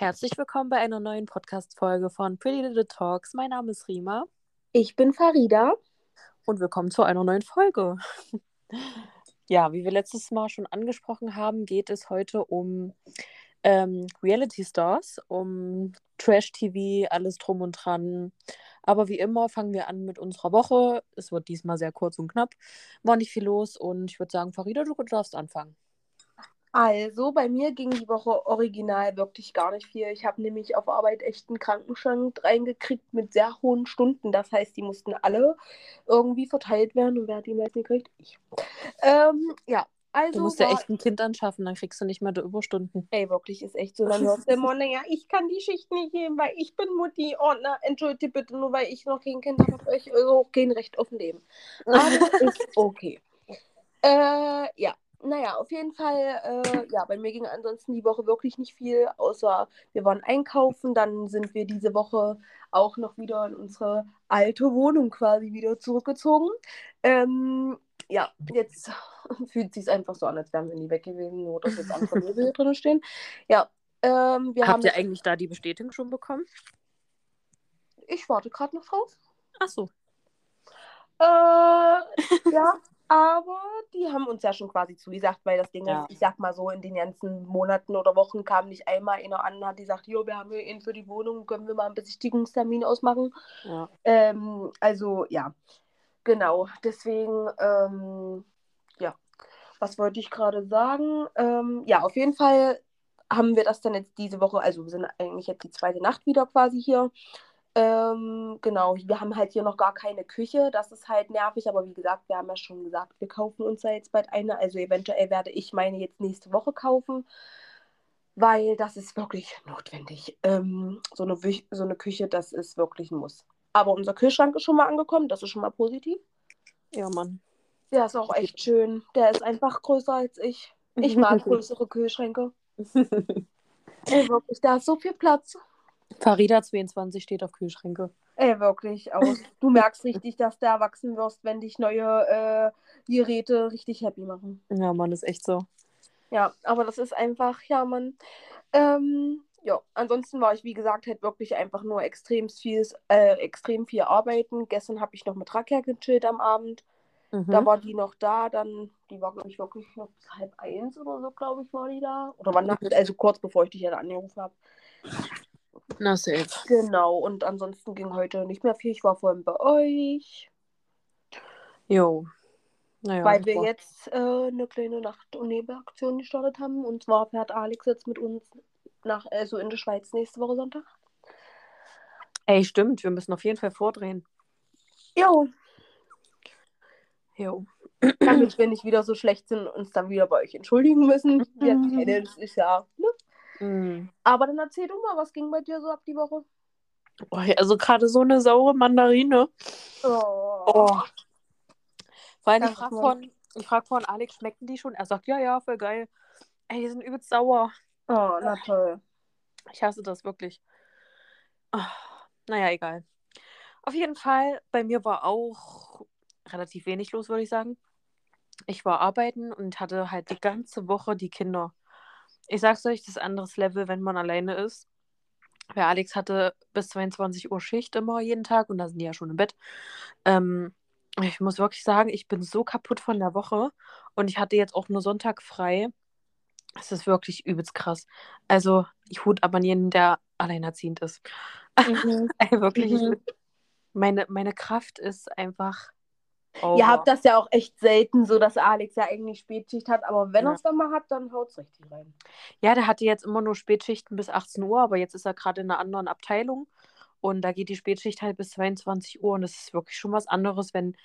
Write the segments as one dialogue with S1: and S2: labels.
S1: Herzlich willkommen bei einer neuen Podcast-Folge von Pretty Little Talks. Mein Name ist Rima.
S2: Ich bin Farida.
S1: Und willkommen zu einer neuen Folge. ja, wie wir letztes Mal schon angesprochen haben, geht es heute um ähm, Reality Stars, um Trash-TV, alles drum und dran. Aber wie immer fangen wir an mit unserer Woche. Es wird diesmal sehr kurz und knapp. War nicht viel los und ich würde sagen, Farida, du darfst anfangen.
S2: Also, bei mir ging die Woche original wirklich gar nicht viel. Ich habe nämlich auf Arbeit echt einen Krankenschrank reingekriegt mit sehr hohen Stunden. Das heißt, die mussten alle irgendwie verteilt werden. Und wer hat die meisten gekriegt? Ich. Ähm, ja, also.
S1: Du musst ja echt ein Kind anschaffen, dann kriegst du nicht mehr die Überstunden.
S2: Ey, wirklich, ist echt so. Dann hörst du immer, naja, ich kann die Schicht nicht geben, weil ich bin Mutti. Oh, na, entschuldige bitte, nur weil ich noch kein Kind habe, habe ich also kein Recht auf Leben. Aber ist okay. Äh, ja, naja, auf jeden Fall, äh, ja, bei mir ging ansonsten die Woche wirklich nicht viel, außer wir waren einkaufen. Dann sind wir diese Woche auch noch wieder in unsere alte Wohnung quasi wieder zurückgezogen. Ähm, ja, jetzt fühlt es sich einfach so an, als wären wir nie weg gewesen, nur dass jetzt andere Möbel hier drin stehen. Ja, ähm, wir
S1: Habt
S2: haben.
S1: ihr eigentlich da die Bestätigung schon bekommen?
S2: Ich warte gerade noch drauf.
S1: Ach so.
S2: Äh, ja, aber die haben uns ja schon quasi zugesagt, weil das Ding
S1: Ja.
S2: ist, ich sag mal so, in den ganzen Monaten oder Wochen kam nicht einmal einer an, hat gesagt, jo, wir haben hier einen für die Wohnung, können wir mal einen Besichtigungstermin ausmachen.
S1: Ja.
S2: Ähm, also ja, genau. Deswegen, ähm, ja, was wollte ich gerade sagen? Ähm, ja, auf jeden Fall haben wir das dann jetzt diese Woche, also wir sind eigentlich jetzt die zweite Nacht wieder quasi hier. Ähm, genau, wir haben halt hier noch gar keine Küche, das ist halt nervig, aber wie gesagt, wir haben ja schon gesagt, wir kaufen uns da jetzt bald eine, also eventuell werde ich meine jetzt nächste Woche kaufen, weil das ist wirklich notwendig. Ähm, so eine, so eine Küche, das ist wirklich ein Muss. Aber unser Kühlschrank ist schon mal angekommen, das ist schon mal positiv.
S1: Ja, Mann.
S2: Der ist auch echt schön, der ist einfach größer als ich. Ich mag größere Kühlschränke. Wirklich, da ist so viel Platz.
S1: Farida 22 steht auf Kühlschränke.
S2: Ey, wirklich aus. Du merkst richtig, dass du erwachsen wirst, wenn dich neue äh, Geräte richtig happy machen.
S1: Ja, Mann, ist echt so.
S2: Ja, aber das ist einfach, ja, Mann. Ähm, ja, ansonsten war ich, wie gesagt, halt wirklich einfach nur extrem viel, äh, extrem viel arbeiten. Gestern habe ich noch mit Rakia gechillt am Abend. Da
S1: Mhm.
S2: war die noch da, dann, die war, glaube ich, wirklich noch bis halb eins oder so, glaube ich, war die da. Oder war nachts, also kurz bevor ich dich ja angerufen habe.
S1: Na, safe.
S2: Genau, und ansonsten ging heute nicht mehr viel. Ich war vorhin bei euch.
S1: Jo. Naja,
S2: weil wir
S1: super.
S2: jetzt äh, eine kleine Nacht- und Nebelaktion gestartet haben. Und zwar fährt Alex jetzt mit uns nach, also in die Schweiz nächste Woche Sonntag.
S1: Ey, stimmt, wir müssen auf jeden Fall vordrehen.
S2: Jo.
S1: Jo.
S2: Damit wir nicht wieder so schlecht sind und uns dann wieder bei euch entschuldigen müssen. Wir kennen es, ist ja. Ne?
S1: Mhm.
S2: Aber dann erzähl du mal, was ging bei dir so ab die Woche?
S1: Oh, also gerade so eine saure Mandarine.
S2: Oh.
S1: Oh. Vor allem, ich frage von, ich frag von Alex, schmecken die schon? Er sagt, ja, ja, voll geil. Ey, die sind übelst sauer.
S2: Oh, na toll.
S1: Ich hasse das wirklich. Ah, naja, egal. Auf jeden Fall, bei mir war auch relativ wenig los, würde ich sagen. Ich war arbeiten und hatte halt die ganze Woche die Kinder. Ich sag's euch, das ist ein anderes Level, wenn man alleine ist. Weil Alex hatte bis 22 Uhr Schicht immer jeden Tag und da sind die ja schon im Bett. Ähm, ich muss wirklich sagen, ich bin so kaputt von der Woche und ich hatte jetzt auch nur Sonntag frei. Es ist wirklich übelst krass. Also, ich hut ab an jeden, der alleinerziehend ist.
S2: Mhm.
S1: Wirklich, ich
S2: Mhm.
S1: meine, meine Kraft ist einfach.
S2: Ihr
S1: over.
S2: habt das ja auch echt selten so, dass Alex ja eigentlich Spätschicht hat, aber wenn
S1: Ja.
S2: er es dann mal hat, dann haut's richtig rein.
S1: Ja, der hatte jetzt immer nur Spätschichten bis 18 Uhr, aber jetzt ist er gerade in einer anderen Abteilung und da geht die Spätschicht halt bis 22 Uhr und das ist wirklich schon was anderes, wenn,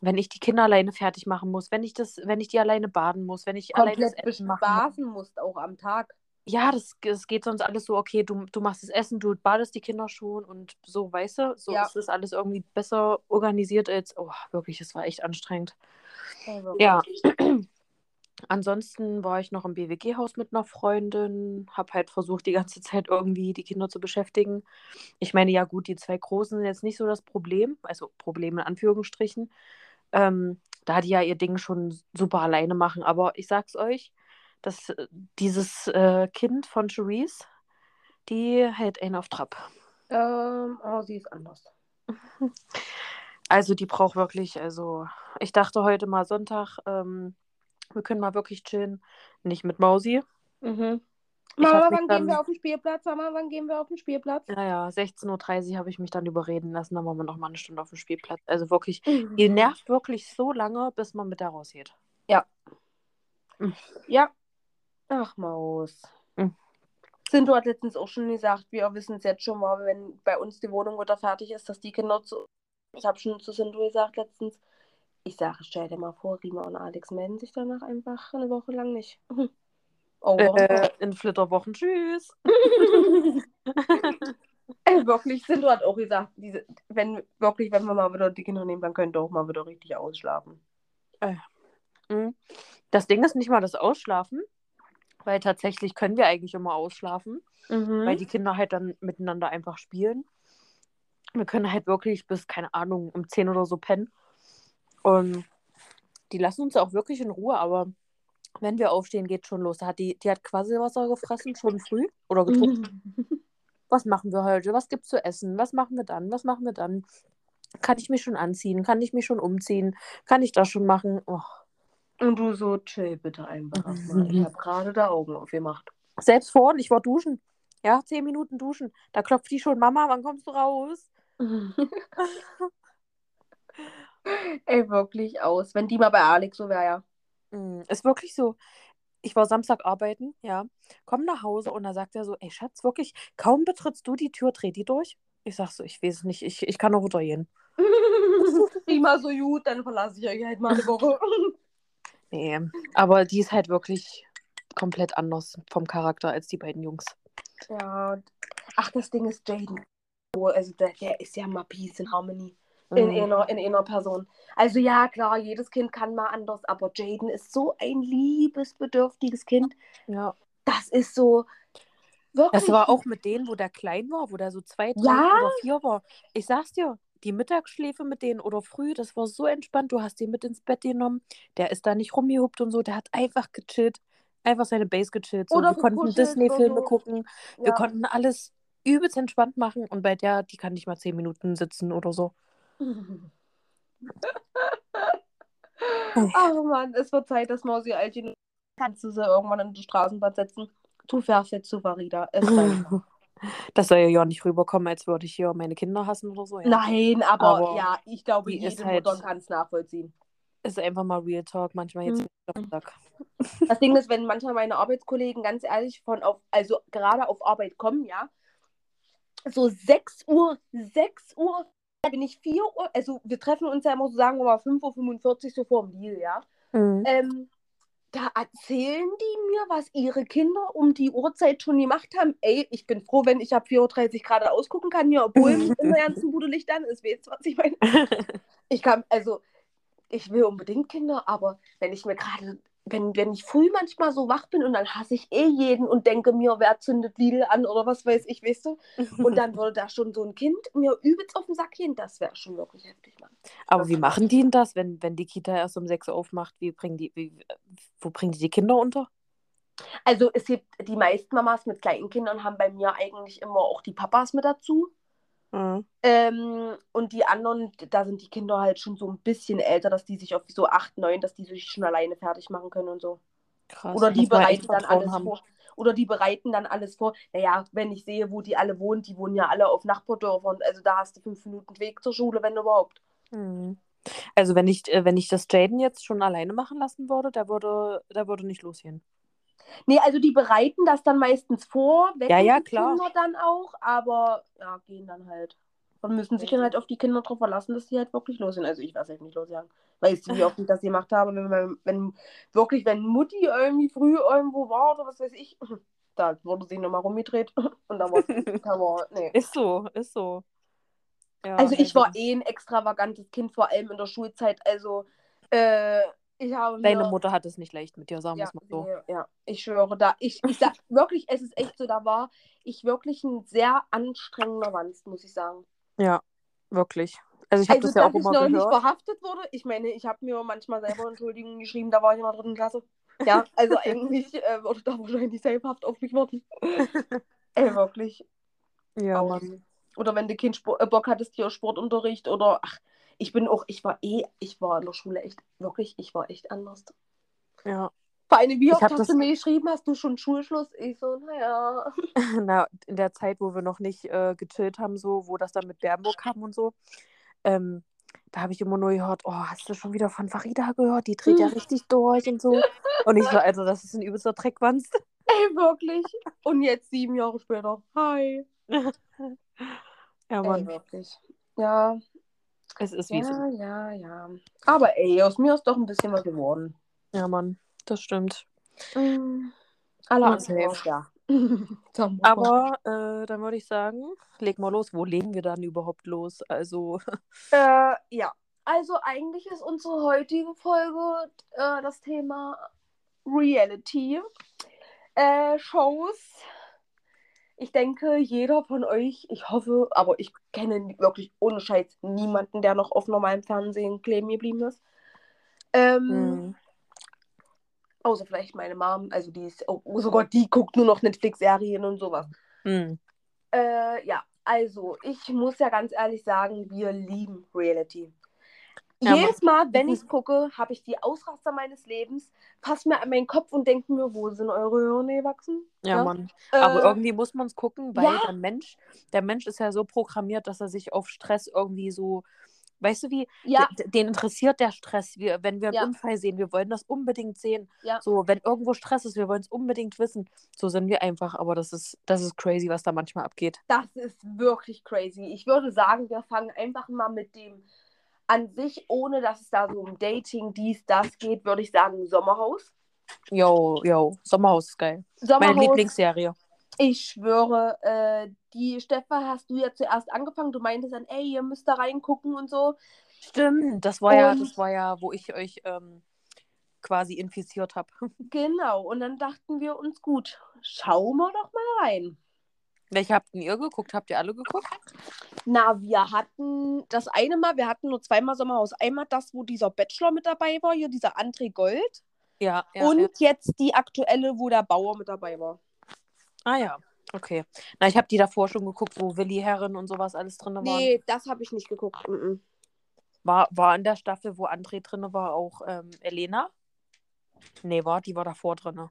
S1: wenn ich die Kinder alleine fertig machen muss, wenn ich das, wenn ich die alleine baden muss, wenn ich alleine das
S2: komplett
S1: Essen machen muss.
S2: musst, auch am Tag.
S1: Ja, das, das geht sonst alles so, okay, du, du machst das Essen, du badest die Kinder schon und so, weißt du, so
S2: Ja.
S1: ist das alles irgendwie besser organisiert als, oh, wirklich, es war echt anstrengend.
S2: Also,
S1: Ja. Ansonsten war ich noch im BWG-Haus mit einer Freundin, habe halt versucht, die ganze Zeit irgendwie die Kinder zu beschäftigen. Ich meine, ja gut, die zwei Großen sind jetzt nicht so das Problem, also Problem in Anführungsstrichen. Ähm, da die ja ihr Ding schon super alleine machen. Aber ich sag's euch, dass äh, dieses äh, Kind von Cherise, Die hält einen auf Trab.
S2: Ähm, oh, sie ist anders.
S1: Also die braucht wirklich, also ich dachte heute mal Sonntag, ähm, wir können mal wirklich chillen. Nicht mit Mausi.
S2: Mhm. Mama, wann
S1: dann-
S2: gehen wir auf den Spielplatz? Mama, wann gehen wir auf den Spielplatz?
S1: Naja, 16.30 Uhr habe ich mich dann überreden lassen, dann waren wir noch mal eine Stunde auf dem Spielplatz. Also wirklich,
S2: Mhm.
S1: ihr nervt wirklich so lange, bis man mit der rausgeht.
S2: Ja. Ach, Maus.
S1: Mhm.
S2: Sinto hat letztens auch schon gesagt, wir wissen es jetzt schon mal, wenn bei uns die Wohnung wieder fertig ist, dass die Kinder zu. Ich habe schon zu Sinto gesagt letztens. Ich sage, stell dir mal vor, Rima und Alex melden sich danach einfach eine Woche lang nicht. Oh,
S1: Äh, in Flitterwochen, tschüss.
S2: Ey, wirklich, Sinto hat auch gesagt, diese, wenn wirklich, wenn wir mal wieder die Kinder nehmen, dann könnt ihr auch mal wieder richtig ausschlafen.
S1: Mhm. Das Ding ist nicht mal das Ausschlafen, weil tatsächlich können wir eigentlich immer ausschlafen,
S2: Mhm.
S1: weil die Kinder halt dann miteinander einfach spielen. Wir können halt wirklich bis, keine Ahnung, um 10 oder so pennen. Und die lassen uns auch wirklich in Ruhe, aber wenn wir aufstehen, geht schon los. Da hat die, die hat Quasselwasser gefressen, schon früh oder getrunken. Was machen wir heute? Was gibt's zu essen? Was machen wir dann? Was machen wir dann? Kann ich mich schon anziehen? Kann ich mich schon umziehen? Kann ich das schon machen? Oh.
S2: Und du so, chill bitte einfach erstmal. Ich habe gerade da Augen aufgemacht.
S1: Selbst vorhin, ich war duschen. Ja, zehn Minuten duschen. Da klopft die schon, Mama, wann kommst du raus?
S2: Ey, wirklich aus. Wenn die mal bei Alex so wäre, ja.
S1: Mm, Ist wirklich so. Ich war Samstag arbeiten, ja. Komm nach Hause und da sagt er so, ey Schatz, wirklich, kaum betrittst du die Tür, dreh die durch. Ich sag so, ich weiß nicht, ich, ich kann noch runtergehen.
S2: Prima, so gut, dann verlasse ich euch halt mal eine Woche.
S1: Nee, aber die ist halt wirklich komplett anders vom Charakter als die beiden Jungs.
S2: ja. Ach, das Ding ist Jaden. Also der, der ist ja mal Peace in Harmony. In,
S1: Mm.
S2: einer, in einer Person. Also ja, klar, jedes Kind kann mal anders, aber Jaden ist so ein liebesbedürftiges Kind.
S1: Ja.
S2: Das ist so wirklich.
S1: Das war auch mit denen, wo der klein war, wo der so zwei, drei
S2: Ja.
S1: oder vier war. Ich sag's dir, die Mittagsschläfe mit denen oder früh, das war so entspannt. Du hast den mit ins Bett genommen. Der ist da nicht rumgehuppt und so. Der hat einfach gechillt. Einfach seine Base gechillt. So.
S2: Oder
S1: Wir konnten Disney-Filme
S2: so.
S1: gucken. Wir
S2: ja.
S1: konnten alles übelst entspannt machen. Und bei der, die kann nicht mal zehn Minuten sitzen oder so.
S2: Ach Mann, es wird Zeit, dass Mausi Altin kannst du sie irgendwann in die Straßenbahn setzen. Du fährst jetzt zu Farida. Es reicht.
S1: Das soll ja nicht rüberkommen, als würde ich hier meine Kinder hassen oder so. Ja.
S2: Nein, aber,
S1: Aber
S2: ja, ich glaube, jede
S1: halt-
S2: Mutter kann es nachvollziehen.
S1: Ist einfach mal Real Talk. Manchmal jetzt
S2: Mhm. Das Ding ist, wenn manchmal meine Arbeitskollegen ganz ehrlich von auf, also gerade auf Arbeit kommen, ja, so 6 Uhr, 6 Uhr, bin ich 4 Uhr, also wir treffen uns ja immer so, sagen wir mal 5.45 Uhr so vor dem Deal, ja.
S1: Mhm.
S2: Ähm, da erzählen die mir, was ihre Kinder um die Uhrzeit schon gemacht haben. Ey, ich bin froh, wenn ich ab 4.30 Uhr gerade ausgucken kann, hier, obwohl in der ganzen Bude Licht an ist. Weißt du, was ich meine? Ich kann, also, ich will unbedingt Kinder, aber wenn ich mir gerade, wenn, wenn ich früh manchmal so wach bin und dann hasse ich eh jeden und denke mir, wer zündet Lidl an oder was weiß ich, weißt du? Und dann würde da schon so ein Kind mir übelst auf den Sack gehen, das wäre schon wirklich heftig, Mann.
S1: Aber wie machen die denn das, wenn, wenn die Kita erst um 6 Uhr aufmacht? Wie bringen die, wie, wo bringen die die Kinder unter?
S2: Also es gibt die meisten Mamas mit kleinen Kindern haben bei mir eigentlich immer auch die Papas mit dazu.
S1: Mhm.
S2: Ähm, und die anderen, da sind die Kinder halt schon so ein bisschen älter, dass die sich auf so 8, 9, dass die sich schon alleine fertig machen können und so.
S1: Krass.
S2: Oder die bereiten dann alles
S1: haben.
S2: vor. Oder die bereiten dann alles vor. Naja, wenn ich sehe, wo die alle wohnen, die wohnen ja alle auf Nachbardörfern. Also da hast du fünf Minuten Weg zur Schule, wenn überhaupt.
S1: Mhm. Also wenn ich, äh, wenn ich das Jaden jetzt schon alleine machen lassen würde, der würde, der würde nicht losgehen.
S2: Nee, also die bereiten das dann meistens vor, wecken
S1: Ja, ja,
S2: die
S1: klar.
S2: Kinder dann auch, aber ja, gehen dann halt. Und müssen sich dann halt auf die Kinder drauf verlassen, dass die halt wirklich los sind. Also ich weiß halt nicht losjagen. Weißt du, wie oft ich das gemacht habe, wenn, man- wenn wirklich, wenn Mutti irgendwie früh irgendwo war oder was weiß ich, da wurde sie nochmal rumgedreht und da war, war nee.
S1: Ist so, ist so. Ja,
S2: Also ich war eh ein extravagantes Kind, vor allem in der Schulzeit. Also äh, ich habe
S1: Deine Mutter hat es nicht leicht mit dir, sagen wir
S2: ja,
S1: es mal so.
S2: ja, ich schwöre, da ich, ich sag wirklich, es ist echt so, da war ich wirklich ein sehr anstrengender Wanst, muss ich sagen.
S1: Ja, wirklich. Also ich habe
S2: Also,
S1: das ja auch
S2: ich
S1: immer
S2: noch nicht
S1: gehört.
S2: verhaftet wurde, ich meine, ich habe mir manchmal selber Entschuldigungen geschrieben, da war ich in der dritten Klasse. Ja, also eigentlich äh, würde da wahrscheinlich selbsthaft auf mich warten. Ey, wirklich.
S1: Ja. Mann.
S2: Oder wenn du keinen Sport, äh, Bock hattest hier Sportunterricht oder ach, ich bin auch, ich war eh, ich war in der Schule echt, wirklich, ich war echt anders.
S1: Ja.
S2: Vor allem, wie oft hast
S1: das-
S2: du mir geschrieben, hast du schon Schulschluss? Ich so, naja.
S1: Na, in der Zeit, wo wir noch nicht äh, gechillt haben, so, wo das dann mit Bernburg kam und so, ähm, da habe ich immer nur gehört, oh, hast du schon wieder von Farida gehört? Die dreht ja richtig durch und so. Und ich so, also, das ist ein übelster Dreckwanst.
S2: Ey, wirklich. Und jetzt sieben Jahre später. Hi.
S1: Ja,
S2: Ey,
S1: Mann.
S2: wirklich. Ja,
S1: Es ist wie es
S2: ja, ja, ja. Aber ey, aus mir ist doch ein bisschen was geworden.
S1: Ja, Mann. Das stimmt.
S2: Mm. Alle
S1: Ja,
S2: ja.
S1: Aber äh, dann würde ich sagen, leg mal los. Wo legen wir dann überhaupt los? Also,
S2: Äh, ja, also eigentlich ist unsere heutige Folge äh, das Thema Reality äh, Shows. Ich denke, jeder von euch, ich hoffe, aber ich kenne wirklich ohne Scheiß niemanden, der noch auf normalem Fernsehen kleben geblieben ist. Ähm,
S1: mh,
S2: außer vielleicht meine Mom, also die ist, oh, oh Gott, die guckt nur noch Netflix-Serien und sowas.
S1: mh.
S2: Äh, ja, also ich muss ja ganz ehrlich sagen, wir lieben Reality.
S1: Ja,
S2: Jedes Mal, wenn ich es gucke, habe ich die Ausraster meines Lebens, fasse mir an meinen Kopf und denke mir, wo sind eure Hirne gewachsen?
S1: ja,
S2: Ja.
S1: Mann. Aber
S2: Äh,
S1: irgendwie muss man es gucken, weil
S2: ja.
S1: der Mensch, der Mensch ist ja so programmiert, dass er sich auf Stress irgendwie so, weißt du wie,
S2: ja,
S1: d- den interessiert der Stress. Wir, wenn wir einen
S2: Ja.
S1: Unfall sehen, wir wollen das unbedingt sehen.
S2: Ja.
S1: So, wenn irgendwo Stress ist, wir wollen es unbedingt wissen. So sind wir einfach, aber das ist, das ist crazy, was da manchmal abgeht.
S2: das ist wirklich crazy. Ich würde sagen, wir fangen einfach mal mit dem an sich, ohne dass es da so um Dating, dies, das geht, würde ich sagen, Sommerhaus.
S1: Yo, yo, Sommerhaus ist geil. Meine
S2: Sommerhaus,
S1: Lieblingsserie.
S2: ich schwöre, äh, die Steffa hast du ja zuerst angefangen. Du meintest dann, ey, ihr müsst da reingucken und so.
S1: Stimmt, das war ja,
S2: Und-
S1: das war ja, wo ich euch ähm, quasi infiziert habe.
S2: Genau, und dann dachten wir uns, gut, schauen wir doch mal rein.
S1: Welche habt denn ihr geguckt? Habt ihr alle geguckt?
S2: Na, wir hatten das eine Mal, wir hatten nur zweimal Sommerhaus. Einmal das, wo dieser Bachelor mit dabei war, hier dieser André Gold.
S1: Ja, ja.
S2: und
S1: ja.
S2: jetzt die aktuelle, wo der Bauer mit dabei war.
S1: Ah ja, okay. Na, ich habe die davor schon geguckt, wo Willi Herren und sowas alles drin waren.
S2: Nee, das habe ich nicht geguckt. Mhm.
S1: War, war in der Staffel, wo André drin war, auch ähm, Elena? Nee, war, die war davor drin.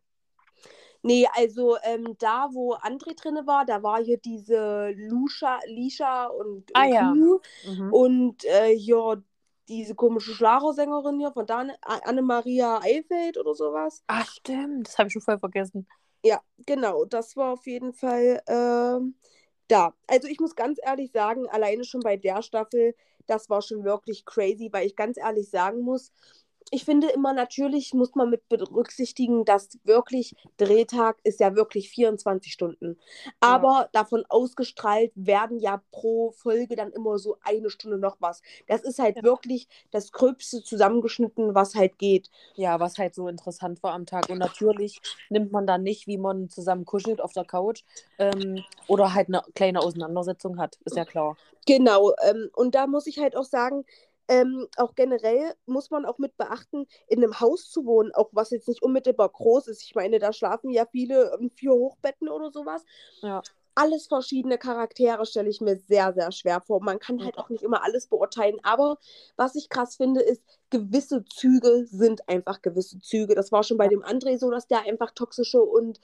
S2: Nee, also ähm, da, wo André drin war, da war hier diese Lusha, Lisha und,
S1: Ah,
S2: und
S1: ja.
S2: Kuh
S1: Mhm.
S2: und äh, hier diese komische Schlagersängerin hier von Dan Annemaria Eifeld oder sowas.
S1: Ach, stimmt. Das habe ich schon voll vergessen.
S2: Ja, genau, das war auf jeden Fall ähm, da. Also ich muss ganz ehrlich sagen, alleine schon bei der Staffel, das war schon wirklich crazy, weil ich ganz ehrlich sagen muss, ich finde immer natürlich muss man mit berücksichtigen, dass wirklich Drehtag ist ja wirklich 24 Stunden. Aber davon ausgestrahlt werden ja pro Folge dann immer so eine Stunde noch was. Das ist halt
S1: Ja.
S2: wirklich das Gröbste zusammengeschnitten, was halt geht.
S1: Ja, was halt so interessant war am Tag. Und natürlich nimmt man dann nicht, wie man zusammen kuschelt auf der Couch ähm, oder halt eine kleine Auseinandersetzung hat. Ist ja klar.
S2: Genau, ähm, und da muss ich halt auch sagen, ähm, auch generell muss man auch mit beachten, in einem Haus zu wohnen, auch was jetzt nicht unmittelbar groß ist. Ich meine, da schlafen ja viele in vier Hochbetten oder sowas.
S1: Ja.
S2: Alles verschiedene Charaktere stelle ich mir sehr, sehr schwer vor. Man kann halt auch nicht immer alles beurteilen. Aber was ich krass finde, ist, gewisse Züge sind einfach gewisse Züge. Das war schon bei dem André so, dass der einfach toxische und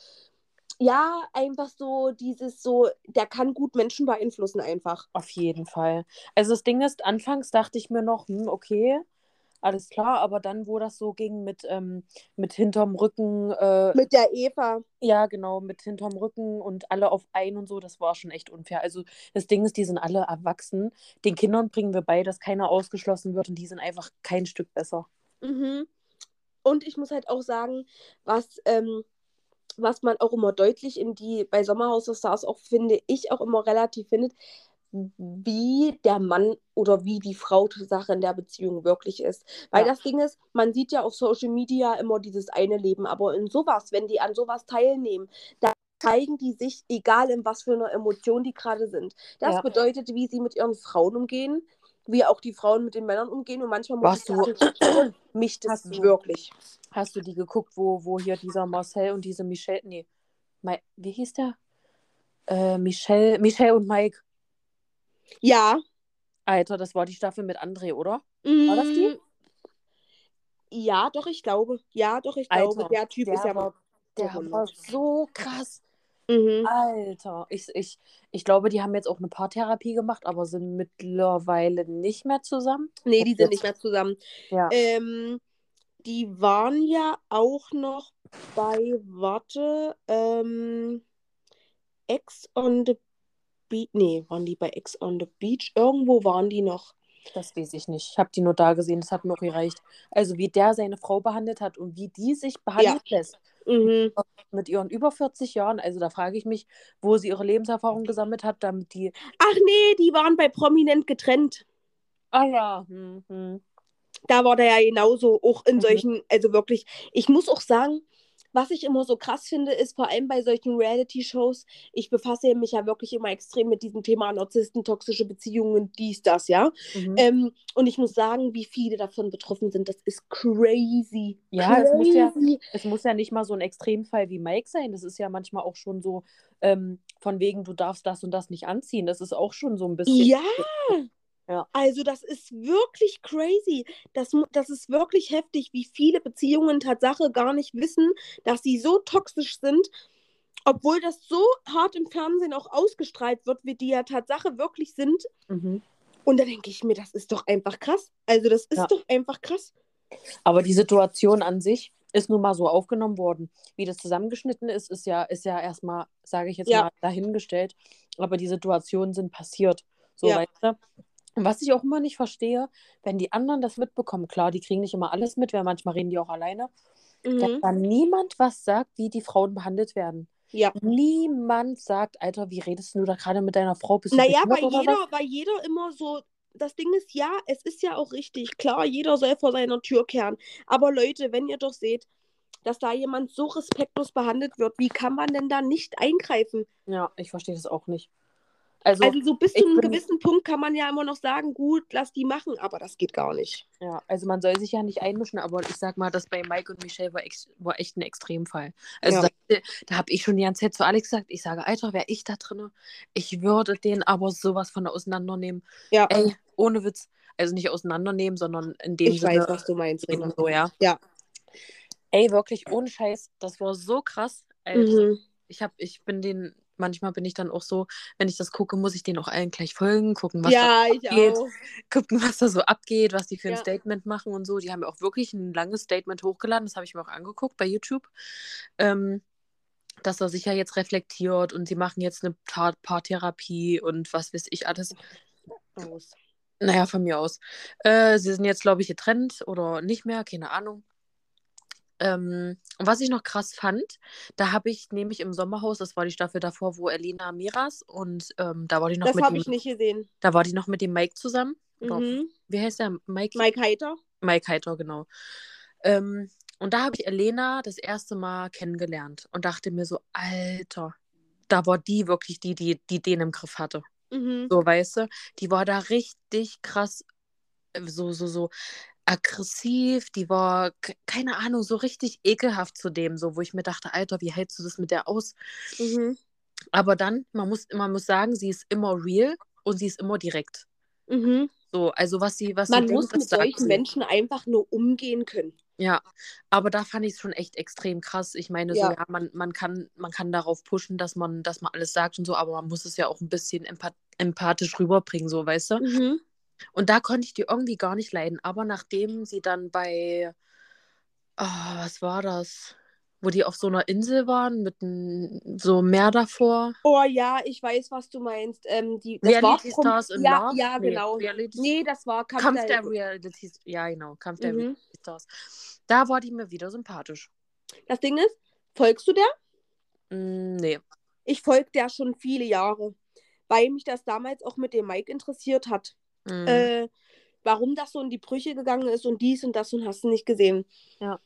S2: ja, einfach so dieses so, der kann gut Menschen beeinflussen einfach.
S1: Auf jeden Fall. Also das Ding ist, anfangs dachte ich mir noch, hm, okay, alles klar, aber dann, wo das so ging mit, ähm, mit hinterm Rücken, äh,
S2: Mit der Eva.
S1: ja genau, mit hinterm Rücken und alle auf ein und so, das war schon echt unfair. Also das Ding ist, die sind alle erwachsen. Den Kindern bringen wir bei, dass keiner ausgeschlossen wird und die sind einfach kein Stück besser.
S2: Mhm. Und ich muss halt auch sagen, was, ähm, was man auch immer deutlich in die, bei Sommerhaus of Stars auch finde, ich auch immer relativ findet, wie der Mann oder wie die Frau Sache in der Beziehung wirklich ist. Weil
S1: Ja.
S2: das Ding ist, man sieht ja auf Social Media immer dieses eine Leben, aber in sowas, wenn die an sowas teilnehmen, da zeigen die sich, egal in was für einer Emotion die gerade sind. Das
S1: Ja.
S2: bedeutet, wie sie mit ihren Frauen umgehen, wie auch die Frauen mit den Männern umgehen und manchmal muss
S1: du-
S2: sagen, mich das
S1: Hast du-
S2: wirklich.
S1: Hast du die geguckt, wo, wo hier dieser Marcel und diese Michelle, nee, Mai- wie hieß der? Äh, Michelle, Michelle und Mike.
S2: Ja.
S1: Alter, das war die Staffel mit André, oder? War das die?
S2: Mm, Ja, doch, ich glaube. Ja, doch, ich glaube.
S1: Alter,
S2: Der Typ ist ja
S1: war, der war so krass.
S2: Mhm.
S1: Alter, ich, ich, ich glaube, die haben jetzt auch eine Paartherapie gemacht, aber sind mittlerweile nicht mehr zusammen.
S2: Nee, die
S1: Und
S2: sind
S1: jetzt-
S2: nicht mehr zusammen.
S1: Ja.
S2: Ähm, die waren ja auch noch bei, warte, ähm, Ex on the Beach. Nee, waren die bei Ex on the Beach? Irgendwo waren die noch.
S1: Das weiß ich nicht. Ich habe die nur da gesehen, das hat mir auch gereicht. Also wie der seine Frau behandelt hat und wie die sich behandelt lässt
S2: Mhm.
S1: mit ihren über 40 Jahren. Also da frage ich mich, wo sie ihre Lebenserfahrung gesammelt hat, damit die.
S2: Ach nee, die waren bei Prominent getrennt.
S1: Ah ja. Hm, hm.
S2: Da war der ja genauso, auch in
S1: Mhm.
S2: solchen, also wirklich, ich muss auch sagen, was ich immer so krass finde, ist vor allem bei solchen Reality-Shows, ich befasse mich ja wirklich immer extrem mit diesem Thema Narzissten, toxische Beziehungen, dies, das, ja.
S1: Mhm.
S2: Ähm, und ich muss sagen, wie viele davon betroffen sind, das ist crazy.
S1: Ja, es muss ja-
S2: Crazy.
S1: Es muss ja nicht mal so ein Extremfall wie Mike sein. Das ist ja manchmal auch schon so, ähm, von wegen, du darfst das und das nicht anziehen. Das ist auch schon so ein bisschen.
S2: Ja.
S1: Ja.
S2: Also das ist wirklich crazy. Das, das ist wirklich heftig, wie viele Beziehungen Tatsache gar nicht wissen, dass sie so toxisch sind, obwohl das so hart im Fernsehen auch ausgestrahlt wird, wie die ja Tatsache wirklich sind.
S1: Mhm.
S2: Und da denke ich mir, das ist doch einfach krass. Also das ist
S1: Ja.
S2: doch einfach krass.
S1: Aber die Situation an sich ist nun mal so aufgenommen worden. Wie das zusammengeschnitten ist, ist ja, ist ja erstmal, sage ich jetzt
S2: Ja.
S1: mal, dahingestellt. Aber die Situationen sind passiert. So,
S2: Ja.
S1: weißt du? Und was ich auch immer nicht verstehe, wenn die anderen das mitbekommen, klar, die kriegen nicht immer alles mit, weil manchmal reden die auch alleine, dass
S2: Mhm.
S1: dann niemand was sagt, wie die Frauen behandelt werden.
S2: Ja.
S1: Niemand sagt, Alter, wie redest du da gerade mit deiner Frau? Bist du
S2: Naja, weil jeder, weil jeder immer so. Das Ding ist, ja, es ist ja auch richtig. Klar, jeder soll vor seiner Tür kehren. Aber Leute, wenn ihr doch seht, dass da jemand so respektlos behandelt wird, wie kann man denn da nicht eingreifen?
S1: Ja, ich verstehe das auch nicht. Also,
S2: Also so bis
S1: ich
S2: zu einem gewissen Punkt kann man ja immer noch sagen, gut, lass die machen, aber das geht gar nicht.
S1: ja, also man soll sich ja nicht einmischen, aber ich sag mal, das bei Mike und Michelle war, ex war echt ein Extremfall. Also
S2: Ja.
S1: da, da habe ich schon die ganze Zeit zu Alex gesagt, ich sage, Alter, wäre ich da drin, ich würde den aber sowas von auseinandernehmen.
S2: Ja,
S1: Ey, ohne Witz. Also nicht auseinandernehmen, sondern in dem
S2: ich
S1: Sinne
S2: weiß, was du meinst. Rena.
S1: so, ja.
S2: Ja.
S1: Ey, wirklich, ohne Scheiß, das war so krass. Also,
S2: Mhm.
S1: ich hab, ich bin den, manchmal bin ich dann auch so, wenn ich das gucke, muss ich denen auch allen gleich folgen, gucken, was
S2: Ja, ich
S1: da geht,
S2: auch.
S1: gucken, was da so abgeht, was die für ein
S2: Ja.
S1: Statement machen und so. Die haben ja auch wirklich ein langes Statement hochgeladen, das habe ich mir auch angeguckt bei YouTube. Ähm, dass er sich ja jetzt reflektiert und sie machen jetzt eine Paartherapie und was weiß ich alles.
S2: Aus.
S1: Naja, von mir aus. Äh, sie sind jetzt, glaube ich, getrennt oder nicht mehr, keine Ahnung. Ähm, und was ich noch krass fand, da habe ich nämlich im Sommerhaus, das war die Staffel davor, wo Elena Miras und ähm, da war die noch
S2: Das
S1: mit
S2: habe ich nicht gesehen.
S1: da war die noch mit dem Mike zusammen.
S2: Mhm.
S1: Wie heißt der? Mike?
S2: Mike Heiter?
S1: Mike Heiter, genau. Ähm, und da habe ich Elena das erste Mal kennengelernt und dachte mir so, Alter, da war die wirklich die, die, die den im Griff hatte.
S2: Mhm.
S1: So, weißt du? Die war da richtig krass, äh, so, so, so aggressiv, die war, ke- keine Ahnung, so richtig ekelhaft zu dem, so, wo ich mir dachte, Alter, wie hältst du das mit der aus?
S2: Mhm.
S1: Aber dann, man muss, man muss sagen, sie ist immer real und sie ist immer direkt.
S2: Mhm.
S1: So, also was sie, was
S2: Man
S1: sie
S2: muss
S1: denkt,
S2: mit solchen. Menschen einfach nur umgehen können.
S1: Ja, aber da fand ich es schon echt extrem krass. Ich meine,
S2: Ja.
S1: so, ja, man, man kann, man kann darauf pushen, dass man, dass man alles sagt und so, aber man muss es ja auch ein bisschen empath empathisch rüberbringen, so, weißt du?
S2: Mhm.
S1: Und da konnte ich die irgendwie gar nicht leiden. Aber nachdem sie dann bei, ah, was war das? Wo die auf so einer Insel waren, mit n- so Meer davor.
S2: Oh ja, ich weiß, was du meinst. Ähm, die, das war
S1: Reality
S2: Prom-
S1: Stars in
S2: ja,
S1: Love?
S2: Ja,
S1: Nee,
S2: genau.
S1: Reality
S2: Nee, das war Kampf,
S1: Kampf
S2: der-
S1: der Reality Ja, genau. Kampf der
S2: Mhm.
S1: Reality Stars. Da war die mir wieder sympathisch.
S2: Das Ding ist, folgst du der?
S1: Mm, nee.
S2: Ich folge der schon viele Jahre, weil mich das damals auch mit dem Mike interessiert hat.
S1: Mm.
S2: Äh, warum das so in die Brüche gegangen ist und dies und das und hast du nicht gesehen.
S1: Ja.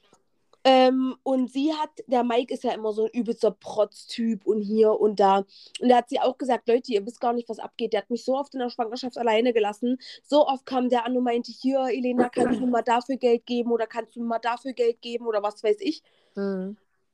S2: Ähm, und sie hat, der Mike ist ja immer so ein übelster Protztyp und hier und da. Und da hat sie auch gesagt, Leute, ihr wisst gar nicht, was abgeht. Der hat mich so oft in der Schwangerschaft alleine gelassen. So oft kam der an und meinte, hier, Elena, kannst du mir mal dafür Geld geben oder kannst du mir mal dafür Geld geben oder was weiß ich.
S1: Mm.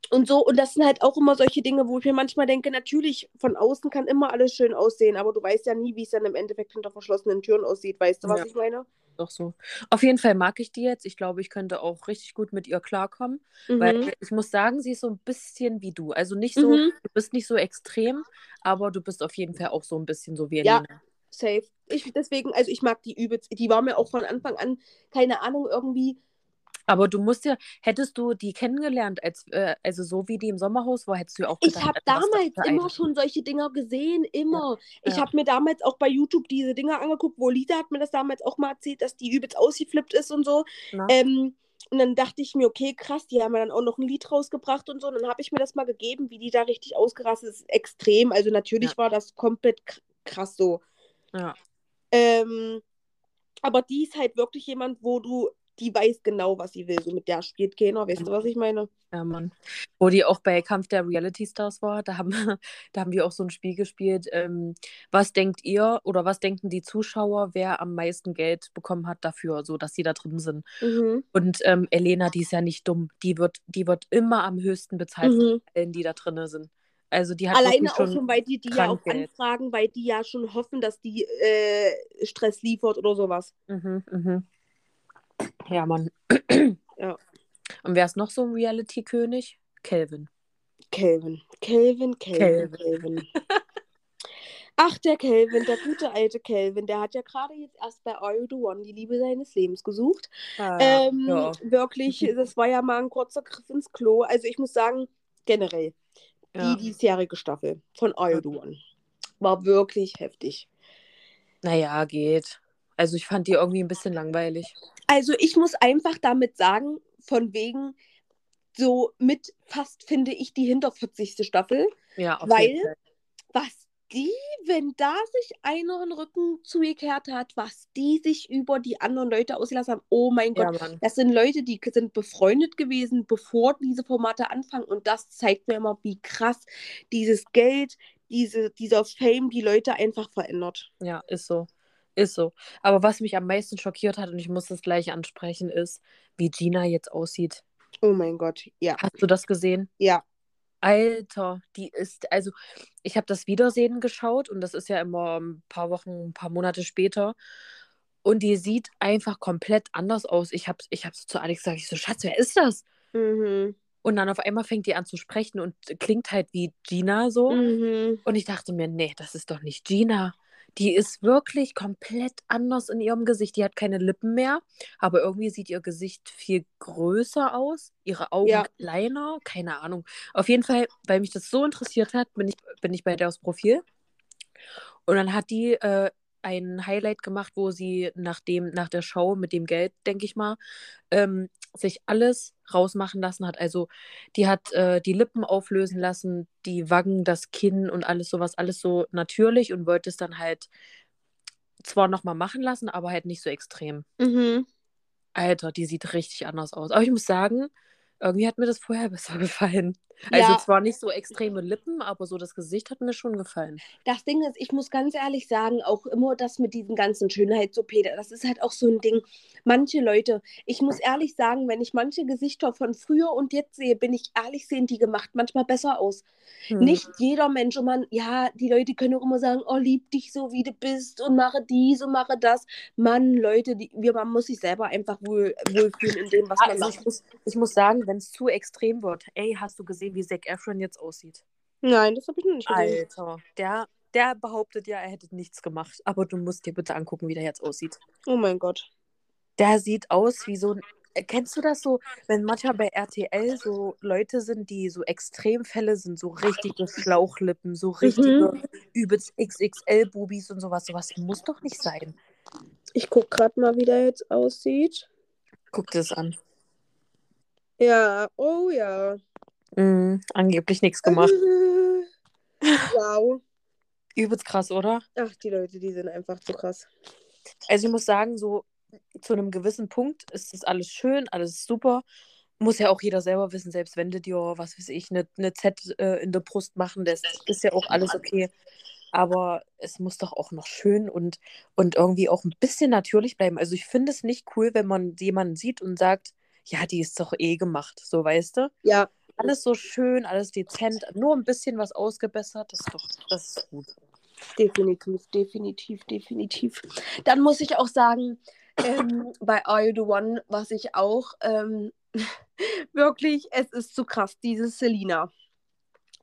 S2: Und so, und das sind halt auch immer solche Dinge, wo ich mir manchmal denke, natürlich, von außen kann immer alles schön aussehen, aber du weißt ja nie, wie es dann im Endeffekt hinter verschlossenen Türen aussieht. Weißt du, was
S1: Ja.
S2: ich meine?
S1: Doch so. Auf jeden Fall mag ich die jetzt. Ich glaube, ich könnte auch richtig gut mit ihr klarkommen. Weil
S2: Mhm.
S1: ich muss sagen, sie ist so ein bisschen wie du. Also nicht so,
S2: Mhm.
S1: du bist nicht so extrem, aber du bist auf jeden Fall auch so ein bisschen so wie
S2: Ja.
S1: Elena.
S2: Safe. Ich, deswegen, also ich mag die übelst. Die war mir auch von Anfang an, keine Ahnung, irgendwie.
S1: Aber du musst ja, hättest du die kennengelernt, als, äh, also so wie die im Sommerhaus war, hättest du ja auch
S2: Ich
S1: gedacht,
S2: habe
S1: was das
S2: damals immer schon solche Dinger gesehen, immer. Ich
S1: Ja.
S2: habe mir damals auch bei YouTube diese Dinger angeguckt, wo Lisa hat mir das damals auch mal erzählt, dass die übelst ausgeflippt ist und so. Ähm, und dann dachte ich mir, okay, krass, die haben ja dann auch noch ein Lied rausgebracht und so. Und dann habe ich mir das mal gegeben, wie die da richtig ausgerastet ist. Extrem. Also natürlich
S1: Ja.
S2: war das komplett krass so.
S1: Ja.
S2: Ähm, aber die ist halt wirklich jemand, wo du, die weiß genau, was sie will. So mit der spielt keiner. Weißt du, was ich meine?
S1: Ja, Mann. Wo die auch bei Kampf der Reality Stars war, da haben, da haben wir auch so ein Spiel gespielt. Ähm, was denkt ihr oder was denken die Zuschauer, wer am meisten Geld bekommen hat dafür, so dass sie da drin sind?
S2: Mhm.
S1: Und ähm, Elena, die ist ja nicht dumm. Die wird, die wird immer am höchsten bezahlt
S2: Mhm.
S1: allen, die da drin sind. Also die hat
S2: Alleine auch
S1: schon,
S2: weil die die ja auch
S1: Geld.
S2: anfragen, weil die ja schon hoffen, dass die äh, Stress liefert oder sowas.
S1: Mhm, mhm. Ja, Mann.
S2: Ja.
S1: Und wer ist noch so ein Reality-König? Kelvin.
S2: Kelvin. Kelvin, Kelvin,
S1: Kelvin.
S2: Ach, der Kelvin, der gute alte Kelvin, der hat ja gerade jetzt erst bei Are You the One die Liebe seines Lebens gesucht. Ähm,
S1: ja.
S2: Wirklich, das war ja mal ein kurzer Griff ins Klo. Also ich muss sagen, generell,
S1: ja.
S2: die diesjährige Staffel von Are You the One war wirklich heftig.
S1: Naja, geht. Also ich fand die irgendwie ein bisschen langweilig.
S2: Also ich muss einfach damit sagen, von wegen so mit fast finde ich die hinter 40. Staffel,
S1: Ja, auf
S2: Weil-
S1: jeden Fall.
S2: was die, wenn da sich einer den Rücken zugekehrt hat, was die sich über die anderen Leute ausgelassen haben, oh mein Gott,
S1: Ja,
S2: das sind Leute, die sind befreundet gewesen, bevor diese Formate anfangen und das zeigt mir immer, wie krass dieses Geld, diese, dieser Fame die Leute einfach verändert.
S1: Ja, ist so. Ist so. Aber was mich am meisten schockiert hat, und ich muss das gleich ansprechen, ist, wie Gina jetzt aussieht.
S2: Oh mein Gott, ja,
S1: Hast du das gesehen?
S2: ja,
S1: Alter, die ist, also ich habe das Wiedersehen geschaut und das ist ja immer ein paar Wochen, ein paar Monate später. Und die sieht einfach komplett anders aus. Ich habe ich hab so zu Alex gesagt, ich so, Schatz, wer ist das?
S2: mhm.
S1: Und dann auf einmal fängt die an zu sprechen und klingt halt wie Gina so.
S2: Mhm.
S1: Und ich dachte mir, nee, das ist doch nicht Gina. Die ist wirklich komplett anders in ihrem Gesicht. Die hat keine Lippen mehr, aber irgendwie sieht ihr Gesicht viel größer aus. Ihre Augen
S2: Ja.
S1: kleiner, keine Ahnung. Auf jeden Fall, weil mich das so interessiert hat, bin ich, bin ich bei der aufs Profil. Und dann hat die äh, ein Highlight gemacht, wo sie nach, dem, nach der Show mit dem Geld, denke ich mal, ähm, sich alles rausmachen lassen hat. Also die hat äh, die Lippen auflösen lassen, die Wangen, das Kinn und alles sowas, alles so natürlich und wollte es dann halt zwar nochmal machen lassen, aber halt nicht so extrem.
S2: Mhm.
S1: Alter, die sieht richtig anders aus. Aber ich muss sagen, irgendwie hat mir das vorher besser gefallen. Also
S2: Ja.
S1: zwar nicht so extreme Lippen, aber so das Gesicht hat mir schon gefallen.
S2: Das Ding ist, ich muss ganz ehrlich sagen, auch immer das mit diesen ganzen Schönheits-OP, das ist halt auch so ein Ding. Manche Leute, ich muss ehrlich sagen, wenn ich manche Gesichter von früher und jetzt sehe, bin ich ehrlich, sehen die gemacht manchmal besser aus.
S1: Hm.
S2: Nicht jeder Mensch, und man, ja, die Leute können auch immer sagen, oh, lieb dich so, wie du bist und mache dies und mache das. Mann, Leute, die, wir, man muss sich selber einfach wohl, wohlfühlen in dem, was man
S1: Also ich
S2: macht.
S1: muss, ich muss sagen, wenn es zu extrem wird, ey, hast du gesehen, wie Zac Efron jetzt aussieht?
S2: Nein, das habe ich noch nicht gesehen.
S1: Alter, der, der behauptet ja, er hätte nichts gemacht. Aber du musst dir bitte angucken, wie der jetzt aussieht.
S2: Oh mein Gott.
S1: Der sieht aus wie so ein. äh, Kennst du das so, wenn manchmal bei RTL so Leute sind, die so Extremfälle sind, so richtige Schlauchlippen, so richtige übelst XXL-Bubis und sowas. Sowas muss doch nicht sein.
S2: Ich gucke gerade mal, wie der jetzt aussieht.
S1: Guck dir das an.
S2: Ja, oh ja.
S1: Mhm, angeblich nichts gemacht.
S2: wow.
S1: Übelst krass, oder?
S2: Ach, die Leute, die sind einfach zu krass.
S1: Also ich muss sagen, so zu einem gewissen Punkt ist das alles schön, alles super. Muss ja auch jeder selber wissen, selbst wenn du dir, was weiß ich, eine, eine Z äh, in der Brust machen lässt, ist ja auch alles okay. Aber es muss doch auch noch schön und, und irgendwie auch ein bisschen natürlich bleiben. Also ich finde es nicht cool, wenn man jemanden sieht und sagt, ja, die ist doch eh gemacht, so weißt du.
S2: Ja,
S1: Alles so schön, alles dezent, nur ein bisschen was ausgebessert, das ist doch, das ist gut.
S2: Definitiv, definitiv, definitiv. Dann muss ich auch sagen, ähm, bei Are You the One, was ich auch ähm, wirklich, es ist zu krass, diese Selina.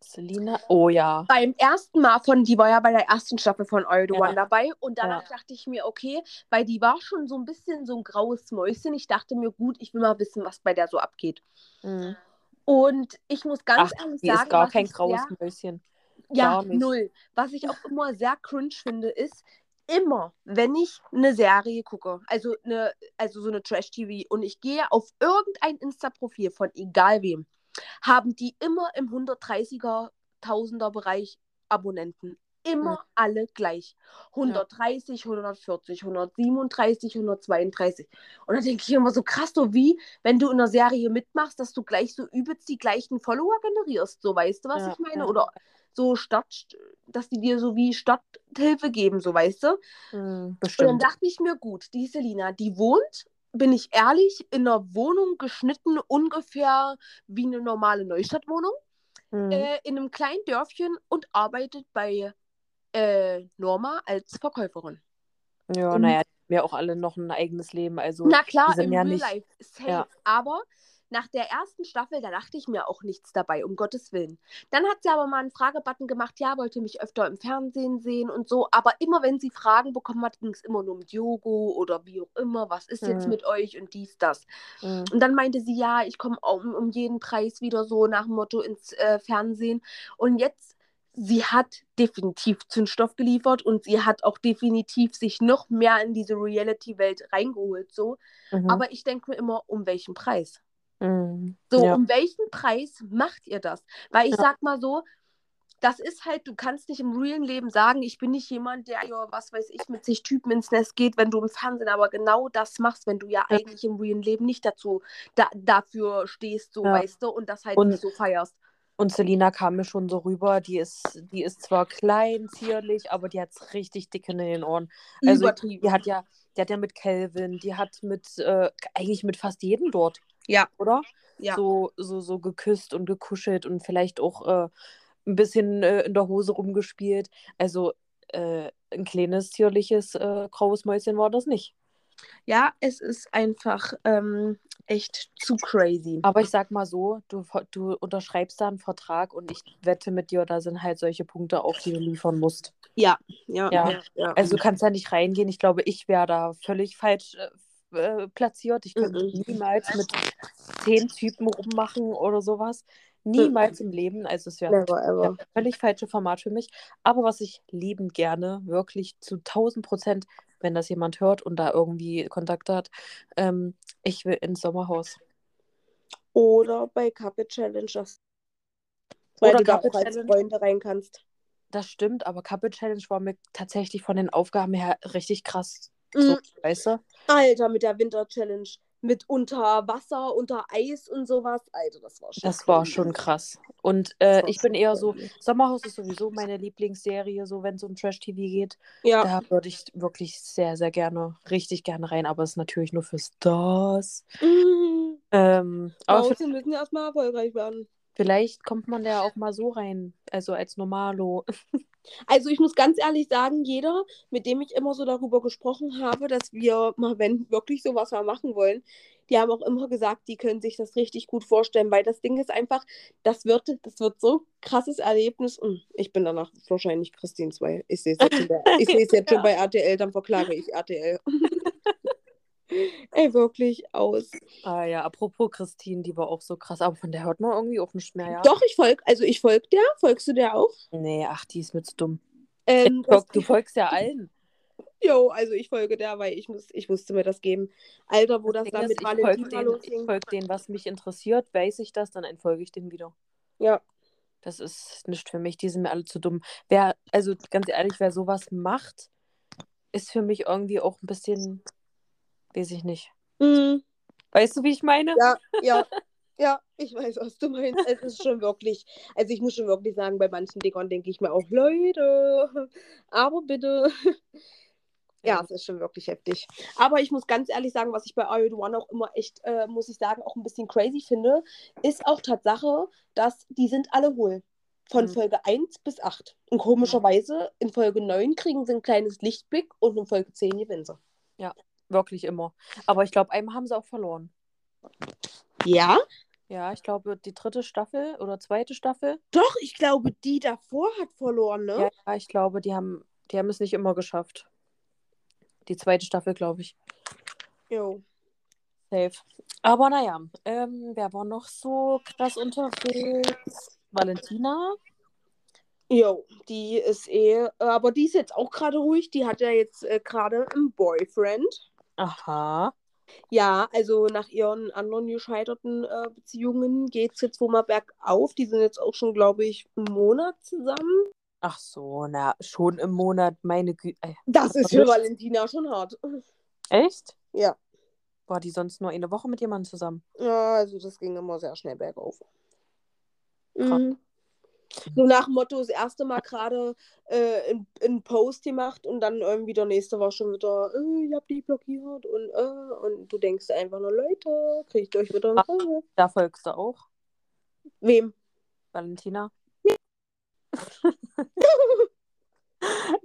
S1: Selina, oh ja.
S2: Beim ersten Mal von, die war ja bei der ersten Staffel von All the
S1: Ja.
S2: One dabei und danach
S1: Ja.
S2: dachte ich mir, okay, weil die war schon so ein bisschen so ein graues Mäuschen. Ich dachte mir, gut, ich will mal wissen, was bei der so abgeht.
S1: Mhm.
S2: Und ich muss ganz
S1: Ach,
S2: ehrlich sagen,
S1: ist gar kein graues
S2: sehr,
S1: Mäuschen.
S2: ja, null. Was ich auch immer sehr cringe finde, ist, immer, wenn ich eine Serie gucke, also, eine, also so eine Trash-TV und ich gehe auf irgendein Insta-Profil von egal wem, haben die immer im 130er, Tausender Bereich Abonnenten. Immer
S1: Mhm.
S2: alle gleich. 130, 140, 137, 132. Und dann denke ich immer so krass, so wie, wenn du in einer Serie mitmachst, dass du gleich so übelst die gleichen Follower generierst. So, weißt du, was
S1: Ja,
S2: ich meine?
S1: ja.
S2: Oder so Stadt, dass die dir so wie Stadthilfe geben, so, weißt du?
S1: Mhm,
S2: Und dann dachte ich mir, gut, die Selina, die wohnt, bin ich ehrlich, in einer Wohnung geschnitten, ungefähr wie eine normale Neustadtwohnung,
S1: Mhm.
S2: äh, in einem kleinen Dörfchen und arbeitet bei äh, Norma als Verkäuferin.
S1: ja,
S2: im-
S1: naja, die haben ja auch alle noch ein eigenes Leben. Also,
S2: Na klar, im
S1: ja
S2: Real
S1: nicht-
S2: Life, safe.
S1: ja.
S2: Aber nach der ersten Staffel, da dachte ich mir auch nichts dabei, um Gottes Willen. Dann hat sie aber mal einen Fragebutton gemacht, ja, wollte mich öfter im Fernsehen sehen und so. Aber immer wenn sie Fragen bekommen hat, ging es immer nur um Diogo oder wie auch immer, was ist jetzt
S1: Mhm.
S2: mit euch und dies, das.
S1: Mhm.
S2: Und dann meinte sie, ja, ich komme um, um jeden Preis wieder so nach dem Motto ins äh, Fernsehen. Und jetzt, sie hat definitiv Zündstoff geliefert und sie hat auch definitiv sich noch mehr in diese Reality-Welt reingeholt. So.
S1: Mhm.
S2: Aber ich denke mir immer, um welchen Preis?
S1: Mhm.
S2: So,
S1: ja.
S2: um welchen Preis macht ihr das? Weil ich
S1: Ja.
S2: sag mal so, das ist halt, du kannst nicht im realen Leben sagen, ich bin nicht jemand, der, ja, was weiß ich, mit sich Typen ins Nest geht, wenn du im Fernsehen aber genau das machst, wenn du ja,
S1: Ja.
S2: eigentlich im realen Leben nicht dazu, da, dafür stehst, so, weißt du, und das halt
S1: Und-
S2: nicht so feierst.
S1: Und Selina kam mir schon so rüber, die ist, die ist zwar klein, zierlich, aber die hat richtig dick in den Ohren. Also
S2: Übertrieben.
S1: die hat ja, die hat ja mit Calvin, die hat mit, äh, eigentlich mit fast jedem dort,
S2: Ja,
S1: oder?
S2: ja.
S1: So, so, so geküsst und gekuschelt und vielleicht auch äh, ein bisschen äh, in der Hose rumgespielt. Also äh, ein kleines, zierliches, äh, graues Mäuschen war das nicht.
S2: Ja, es ist einfach ähm, echt zu crazy.
S1: Aber ich sag mal so, du, du unterschreibst da einen Vertrag und ich wette mit dir, da sind halt solche Punkte auch, die du liefern musst.
S2: Ja, ja,
S1: Ja.
S2: ja. ja.
S1: Also du kannst da nicht reingehen. Ich glaube, ich wäre da völlig falsch äh, äh, platziert. Ich könnte
S2: Mhm.
S1: niemals mit zehn Typen rummachen oder sowas. Niemals im Leben. Also es wäre das völlig falsche Format für mich. Aber was ich liebend gerne, wirklich zu 1000 Prozent, wenn das jemand hört und da irgendwie Kontakt hat, ähm, ich will ins Sommerhaus.
S2: Oder bei Carpet Challengers. Weil
S1: Oder
S2: du da
S1: Carpet
S2: auch als
S1: Challenge.
S2: Freunde rein kannst.
S1: Das stimmt, aber Couple Challenge war mir tatsächlich von den Aufgaben her richtig krass. So,
S2: Mhm.
S1: weißt du?
S2: Alter, mit der Winter Challenge. Mit unter Wasser, unter Eis und sowas. Alter, das war schon
S1: Das war schon krass. Und äh, ich bin eher so,
S2: crazy.
S1: Sommerhaus ist sowieso meine Lieblingsserie, so wenn es um Trash-TV geht.
S2: Ja.
S1: Da würde ich wirklich sehr, sehr gerne, richtig gerne rein, aber es ist natürlich nur für Stars.
S2: Mhm.
S1: Ähm, aber
S2: wir müssen erstmal erfolgreich werden.
S1: vielleicht kommt man da auch mal so rein, also als Normalo.
S2: Also ich muss ganz ehrlich sagen, jeder, mit dem ich immer so darüber gesprochen habe, dass wir mal, wenn wirklich sowas mal machen wollen, die haben auch immer gesagt, die können sich das richtig gut vorstellen, weil das Ding ist einfach, das wird, das wird so krasses Erlebnis. Und ich bin danach wahrscheinlich Christine 2. Ich sehe es jetzt, schon bei- ich sehe es jetzt schon bei RTL, dann verklage ich RTL. Ey, wirklich aus.
S1: Ah ja, apropos Christine, die war auch so krass, aber von der hört man irgendwie auch nicht mehr, ja?
S2: Doch, ich folge, also ich folge der. Folgst du der auch?
S1: Nee, ach, die ist mir zu dumm.
S2: Ähm,
S1: Du, du folgst ja allen.
S2: Jo, also ich folge der, weil ich, muss, ich musste mir das geben. Alter, wo das,
S1: Ding
S2: da
S1: ist,
S2: mit
S1: folge
S2: Valentina
S1: denen, ich
S2: losging.
S1: folg denen, was mich interessiert, weiß ich das, dann entfolge ich denen wieder.
S2: Ja.
S1: Das ist nicht für mich, die sind mir alle zu dumm. Wer, also ganz ehrlich, wer sowas macht, ist für mich irgendwie auch ein bisschen, weiß ich nicht.
S2: Mhm.
S1: Weißt du, wie ich meine?
S2: Ja, ja. Ja, ich weiß, was du meinst. Es ist schon wirklich, also ich muss schon wirklich sagen, bei manchen Dingern denke ich mir auch, Leute, aber bitte. Ja, es ist schon wirklich heftig. Aber ich muss ganz ehrlich sagen, was ich bei Are You the One auch immer echt, äh, muss ich sagen, auch ein bisschen crazy finde, ist auch Tatsache, dass die sind alle hohl. Von
S1: Mhm.
S2: Folge 1 bis 8. Und komischerweise in Folge 9 kriegen sie ein kleines Lichtblick und in Folge 10 gewinnen sie.
S1: Wirklich immer. Aber ich glaube, einmal haben sie auch verloren.
S2: Ja?
S1: Ja, ich glaube, die dritte Staffel oder zweite Staffel.
S2: Doch, ich glaube, die davor hat verloren, ne?
S1: Ja, ja, ich glaube, die haben, die haben es nicht immer geschafft. Die zweite Staffel, glaube ich.
S2: Jo.
S1: Safe. Aber naja, ähm, wer war noch so krass unterwegs? Valentina?
S2: Jo, die ist eh, aber die ist jetzt auch gerade ruhig. Die hat ja jetzt äh, gerade einen Boyfriend.
S1: Aha.
S2: Ja, also nach ihren anderen gescheiterten äh, Beziehungen geht es jetzt wohl mal bergauf. Die sind jetzt auch schon, glaube ich, einen Monat zusammen.
S1: Ach so, na, schon im Monat, meine Güte.
S2: Das ist für? Valentina schon hart.
S1: Echt?
S2: Ja.
S1: War die sonst nur eine Woche mit jemandem zusammen?
S2: Ja, also das ging immer sehr schnell bergauf.
S1: Krass.
S2: Mhm. So nach dem Motto, das erste Mal gerade äh, einen Post gemacht und dann irgendwie der nächste war schon wieder, äh, ich hab die blockiert und äh, und du denkst einfach nur, Leute, kriegt euch wieder Griff.
S1: Da folgst du auch,
S2: Wem?
S1: Valentina?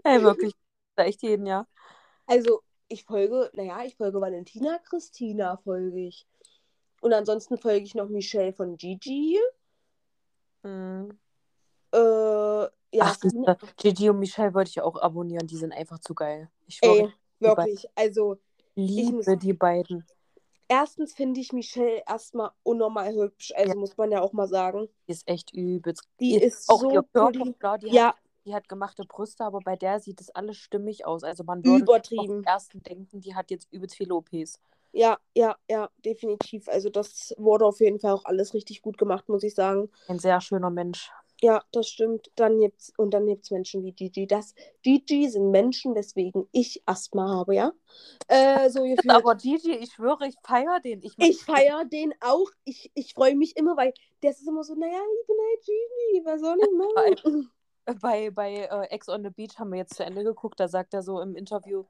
S1: Ey, wirklich. Da echt jeden Jahr.
S2: Also, ich folge, naja, ich folge Valentina, Christina folge ich. Und ansonsten folge ich noch Michelle von Gigi.
S1: Hm.
S2: Äh, ja,
S1: Ach, siehste, Gigi und Michelle wollte ich auch abonnieren. Die sind einfach zu geil. Ich
S2: ey, wirklich. Also,
S1: liebe
S2: muss-
S1: die beiden.
S2: erstens finde ich Michelle erstmal unnormal hübsch. Also,
S1: Ja.
S2: muss man ja auch mal sagen.
S1: Die ist echt übelst.
S2: Die ist
S1: auch
S2: so
S1: ihr Körper, klar, die,
S2: Ja,
S1: hat, die hat gemachte Brüste, aber bei der sieht es alles stimmig aus. Also man würde
S2: übertrieben.
S1: den ersten denken, die hat jetzt übelst viele OPs.
S2: Ja, ja, ja, definitiv. Also, das wurde auf jeden Fall auch alles richtig gut gemacht, muss ich sagen.
S1: Ein sehr schöner Mensch.
S2: Ja, das stimmt. Dann gibt's, und dann gibt es Menschen wie Gigi. Das, Gigi sind Menschen, weswegen ich Asthma habe, ja? Äh, so.
S1: Aber Gigi, ich schwöre, ich feiere den. Ich,
S2: Ich feiere den auch. Ich, ich freue mich immer, weil der ist immer so, naja, ich bin halt Gigi, was soll ich machen?
S1: bei, bei äh, Ex on the Beach haben wir jetzt zu Ende geguckt, da sagt er so im Interview,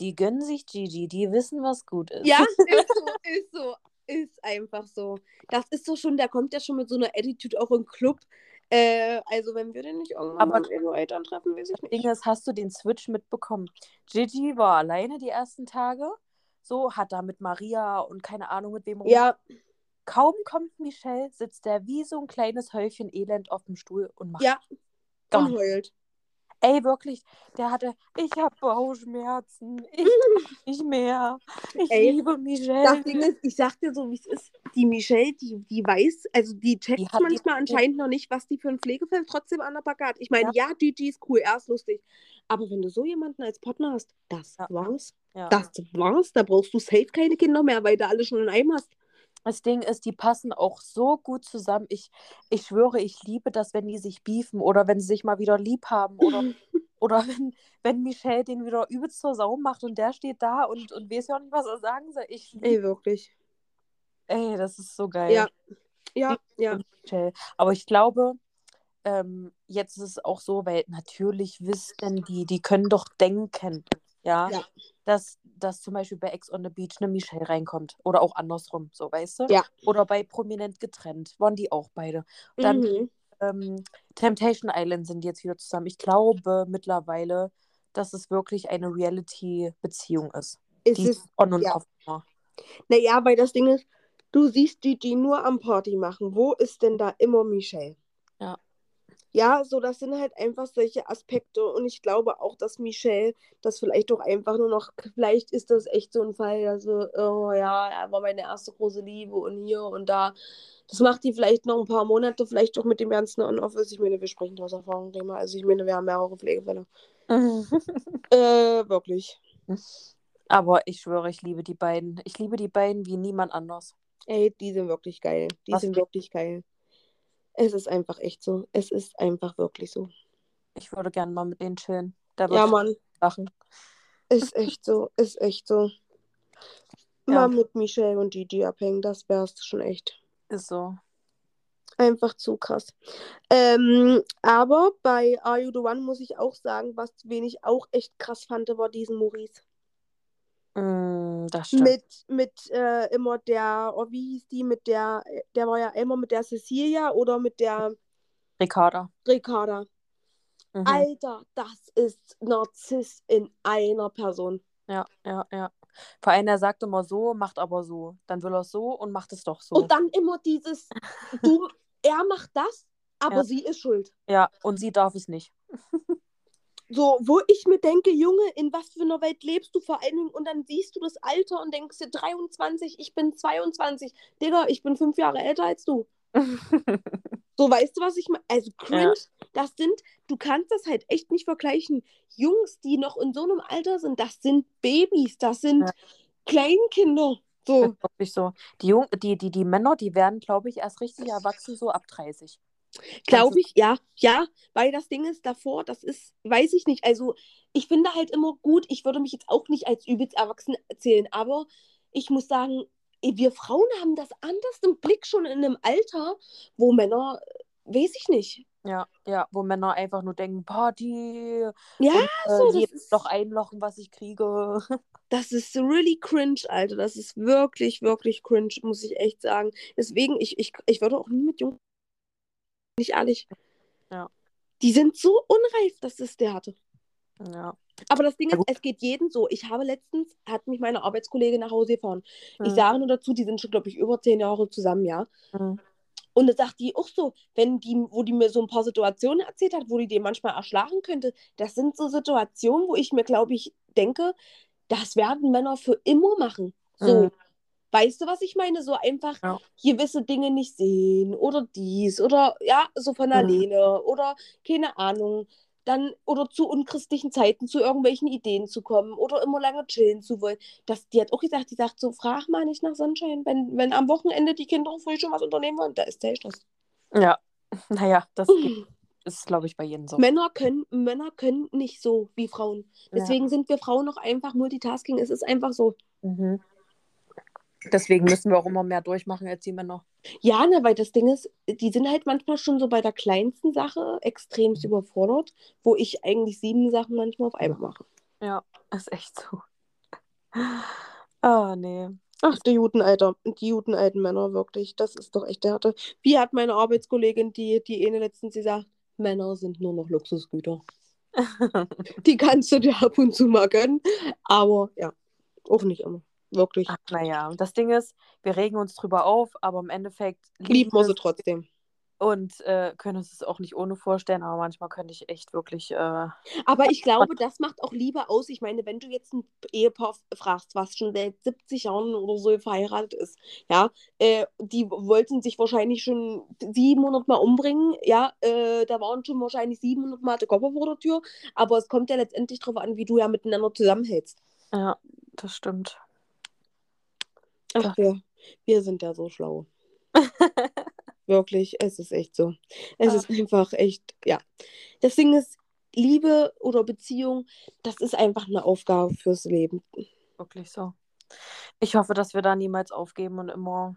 S1: die gönnen sich Gigi, die wissen, was gut ist.
S2: Ja, ist so, ist so. Ist einfach so. Das ist so schon, der kommt ja schon mit so einer Attitude auch im Club. Äh, also, wenn wir den nicht irgendwann
S1: Aber-
S2: irgendwo Eltern treffen, weiß ich nicht.
S1: Ding ist, hast du den Switch mitbekommen? Gigi war alleine die ersten Tage, so, hat da mit Maria und keine Ahnung mit wem rum-
S2: Ja,
S1: Kaum kommt Michelle, sitzt der wie so ein kleines Häufchen Elend auf dem Stuhl und macht
S2: ja, und heult.
S1: Ey, wirklich, der hatte, ich habe Bauchschmerzen, ich nicht mehr, ich
S2: Ey,
S1: liebe Michelle.
S2: Das Ding ist, ich sag dir so, wie es ist, die Michelle, die, die weiß, also die checkt
S1: Die hat die-
S2: manchmal anscheinend noch nicht, was die für ein Pflegefilm trotzdem an der Backe hat. Ich meine, ja, Gigi ist cool, er ist lustig. Aber wenn du so jemanden als Partner hast, das
S1: Ja.
S2: war's.
S1: ja.
S2: Das war's. Da brauchst du safe keine Kinder mehr, weil du alle schon in einem hast.
S1: Das Ding ist, die passen auch so gut zusammen. Ich, ich schwöre, ich liebe das, wenn die sich beefen oder wenn sie sich mal wieder lieb haben oder, oder wenn, wenn Michelle den wieder übelst zur Sau macht und der steht da und, und weiß ja auch nicht, was er sagen soll. Ich liebe,
S2: Ey, wirklich.
S1: ey, das ist so geil.
S2: Ja. Ja, ja.
S1: Michelle. Aber ich glaube, ähm, jetzt ist es auch so, weil natürlich wissen die, die können doch denken, ja,
S2: Ja.
S1: Dass, dass zum Beispiel bei Ex on the Beach eine Michelle reinkommt. Oder auch andersrum, so, weißt du?
S2: Ja.
S1: Oder bei Prominent getrennt, waren die auch beide. Dann
S2: Mhm.
S1: ähm, Temptation Island sind jetzt wieder zusammen. Ich glaube mittlerweile, dass es wirklich eine Reality-Beziehung ist.
S2: Ist
S1: Die
S2: es,
S1: on und
S2: ja.
S1: off war.
S2: naja, weil das Ding ist, du siehst Gigi nur am Party machen. Wo ist denn da immer Michelle?
S1: Ja.
S2: Ja, so das sind halt einfach solche Aspekte und ich glaube auch, dass Michelle das vielleicht doch einfach nur noch, vielleicht ist das echt so ein Fall, also, oh ja, er war meine erste große Liebe und hier und da. Das macht die vielleicht noch ein paar Monate, vielleicht auch mit dem ganzen On-Office. Ich meine, wir sprechen aus Erfahrung, Thema. Also ich meine, wir haben mehrere Pflegefälle. Äh, wirklich.
S1: Aber ich schwöre, ich liebe die beiden. Ich liebe die beiden wie niemand anders.
S2: Ey, die sind wirklich geil. Die
S1: Was-
S2: sind wirklich geil. Es ist einfach echt so. Es ist einfach wirklich so.
S1: Ich würde gerne mal mit denen chillen. Da
S2: Ja, Mann.
S1: lachen.
S2: Ist echt so. Ist echt so.
S1: Ja.
S2: Mal mit Michelle und Gigi abhängen, das wär's schon echt.
S1: Ist so.
S2: Einfach zu krass. Ähm, aber bei Are You the One muss ich auch sagen, was wen ich auch echt krass fand, war diesen Maurice.
S1: Mm, das stimmt.
S2: Mit, mit äh, immer der, oh, wie hieß die, mit der, der war ja immer mit der Cecilia oder mit der
S1: Ricarda.
S2: Ricarda.
S1: Mhm.
S2: Alter, das ist Narzisst in einer Person.
S1: Ja, ja, ja. Vor allem, er sagt immer so, macht aber so. Dann will er es so und macht es doch so.
S2: Und dann immer dieses, du, er macht das, aber
S1: Ja.
S2: sie ist schuld.
S1: ja, und sie darf es nicht.
S2: So, wo ich mir denke, Junge, in was für einer Welt lebst du vor allen Dingen? Und dann siehst du das Alter und denkst dir 23, ich bin 22. Digga, ich bin fünf Jahre älter als du. So, weißt du, was ich meine? Also cringe, das sind, du kannst das halt echt nicht vergleichen. Jungs, die noch in so einem Alter sind, das sind Babys, das sind
S1: Ja.
S2: Kleinkinder. So,
S1: Ist wirklich so. Die, Jung die, die, die Männer, die werden, glaube ich, erst richtig erwachsen, so ab 30.
S2: glaube ich, ja, ja, weil das Ding ist davor, das ist, weiß ich nicht. Also, ich finde halt immer gut, ich würde mich jetzt auch nicht als übelst erwachsen erzählen, aber ich muss sagen, wir Frauen haben das anders im Blick schon in einem Alter, wo Männer, weiß ich nicht.
S1: Ja, ja, wo Männer einfach nur denken, Party,
S2: Ja,
S1: und, äh,
S2: so, das ist-
S1: Loch einlochen, was ich kriege.
S2: Das ist really cringe, Alter. Das ist wirklich, wirklich cringe, muss ich echt sagen. Deswegen, ich, ich, ich würde auch nie mit Jungen. Nicht ehrlich.
S1: Ja.
S2: Die sind so unreif, das ist der hatte.
S1: Ja.
S2: Aber das Ding ist, es geht jedem so. Ich habe letztens, hat mich meine Arbeitskollegin nach Hause gefahren. Ich
S1: Mhm.
S2: sage nur dazu, die sind schon, glaube ich, über zehn Jahre zusammen, ja.
S1: Mhm.
S2: Und da sagt die auch so, wenn die, wo die mir so ein paar Situationen erzählt hat, wo die den manchmal erschlagen könnte, das sind so Situationen, wo ich mir, glaube ich, denke, das werden Männer für immer machen. So.
S1: Mhm.
S2: Weißt du, was ich meine? So einfach
S1: Ja.
S2: gewisse Dinge nicht sehen oder dies oder ja, so von alleine oder keine Ahnung. Dann oder zu unchristlichen Zeiten zu irgendwelchen Ideen zu kommen oder immer lange chillen zu wollen. Das, die hat auch gesagt, die sagt so, frag mal nicht nach Sonnenschein, wenn, wenn am Wochenende die Kinder früh schon was unternehmen wollen, da ist der Stress.
S1: Ja. Naja, das gibt- ist, glaube ich, bei jedem so.
S2: Männer können, Männer können nicht so wie Frauen.
S1: Ja.
S2: Deswegen sind wir Frauen auch einfach Multitasking. Es ist einfach so.
S1: Mhm. Deswegen müssen wir auch immer mehr durchmachen als die Männer.
S2: Ja, ne, weil das Ding ist, die sind halt manchmal schon so bei der kleinsten Sache extremst überfordert, wo ich eigentlich sieben Sachen manchmal auf einmal mache.
S1: Ja, ist echt so. Ah, nee.
S2: Ach, die guten Alter, die guten alten Männer, wirklich. Das ist doch echt der Härte. Wie hat meine Arbeitskollegin, die, die eine letztens gesagt, Männer sind nur noch Luxusgüter. Die kannst du dir ab und zu mal gönnen, aber ja, auch nicht immer. Wirklich.
S1: Ach, naja, das Ding ist, wir regen uns drüber auf, aber im Endeffekt
S2: Lieb muss
S1: wir
S2: sie trotzdem.
S1: und äh, können uns das auch nicht ohne vorstellen, aber manchmal könnte ich echt wirklich. Äh,
S2: Aber ich glaube, das macht auch Liebe aus. Ich meine, wenn du jetzt ein Ehepaar fragst, was schon seit 70 Jahren oder so verheiratet ist, ja, äh, die wollten sich wahrscheinlich schon 700 Mal umbringen, ja, äh, da waren schon wahrscheinlich 700 Mal der Kopf vor der Tür, aber es kommt ja letztendlich darauf an, wie du ja miteinander zusammenhältst.
S1: ja, das stimmt.
S2: Ach, wir, wir sind ja so schlau. Wirklich, es ist echt so. Es
S1: Ah.
S2: ist einfach echt, ja. Das Ding ist, Liebe oder Beziehung, das ist einfach eine Aufgabe fürs Leben.
S1: Wirklich so. Ich hoffe, dass wir da niemals aufgeben und immer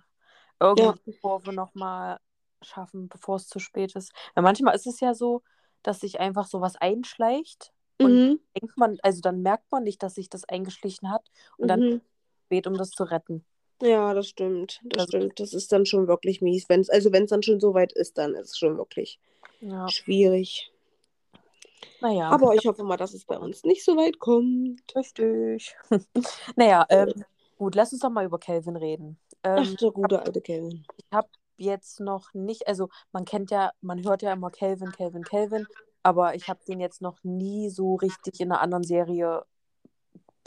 S1: irgendwie die Kurve nochmal schaffen, bevor es zu spät ist. Weil manchmal ist es ja so, dass sich einfach sowas einschleicht und
S2: Mhm.
S1: denkt man, also dann merkt man nicht, dass sich das eingeschlichen hat und dann
S2: Mhm.
S1: spät, um das zu retten.
S2: Ja, das stimmt. Das
S1: Also-
S2: stimmt. Das ist dann schon wirklich mies. Wenn's, also wenn es dann schon so weit ist, dann ist es schon wirklich
S1: Ja,
S2: schwierig.
S1: naja.
S2: Aber ich hoffe mal, dass es bei uns nicht so weit kommt.
S1: Richtig. naja, ähm, gut, lass uns doch mal über Kelvin reden.
S2: Ach,
S1: Ähm,
S2: der gute alte Kevin.
S1: ich habe jetzt noch nicht, also man kennt ja, man hört ja immer Kelvin, Kelvin, Kelvin, aber ich habe den jetzt noch nie so richtig in einer anderen Serie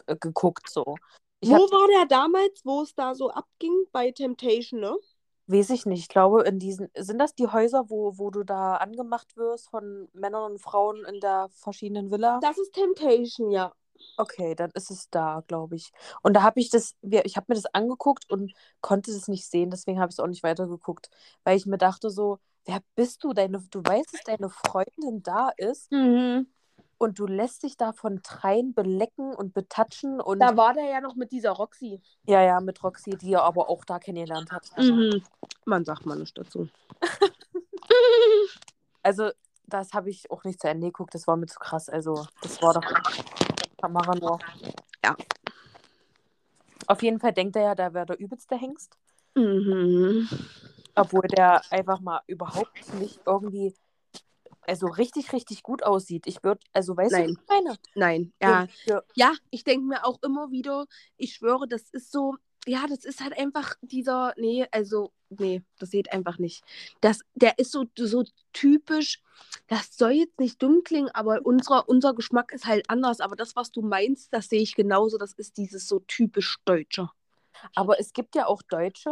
S1: äh, geguckt, so. Ich
S2: Wo war der damals, wo es da so abging? Bei Temptation, ne?
S1: weiß ich nicht, ich glaube, in diesen, sind das die Häuser, wo, wo du da angemacht wirst von Männern und Frauen in der verschiedenen Villa?
S2: Das ist Temptation, ja.
S1: Okay, dann ist es da, glaube ich. Und da habe ich das, ich habe mir das angeguckt und konnte das nicht sehen, deswegen habe ich es auch nicht weitergeguckt, weil ich mir dachte so, wer bist du? Deine, du weißt, dass deine Freundin da ist
S2: Mhm.
S1: Und du lässt dich da von dreien belecken und betatschen und
S2: Da war der ja noch mit dieser Roxy.
S1: ja, ja, mit Roxy, die er aber auch da kennengelernt hat. Also,
S2: Mhm. Man sagt mal nicht dazu.
S1: also das habe ich auch nicht zu Ende geguckt, das war mir zu krass. Also, das war doch Kamera nur. Auf jeden Fall denkt er ja, da wäre der übelste Hengst.
S2: Mhm.
S1: Obwohl der einfach mal überhaupt nicht irgendwie, also richtig, richtig gut aussieht. Ich würde, also weißt
S2: Nein.
S1: du, ich meine?
S2: Nein, ja.
S1: Ja.
S2: Ja, ich denke mir auch immer wieder, ich schwöre, das ist so, ja, das ist halt einfach dieser, nee, also, nee, das geht einfach nicht. Das, der ist so, so typisch, das soll jetzt nicht dumm klingen, aber unser, unser Geschmack ist halt anders. Aber das, was du meinst, das sehe ich genauso. Das ist dieses so typisch Deutsche.
S1: Aber es gibt ja auch Deutsche,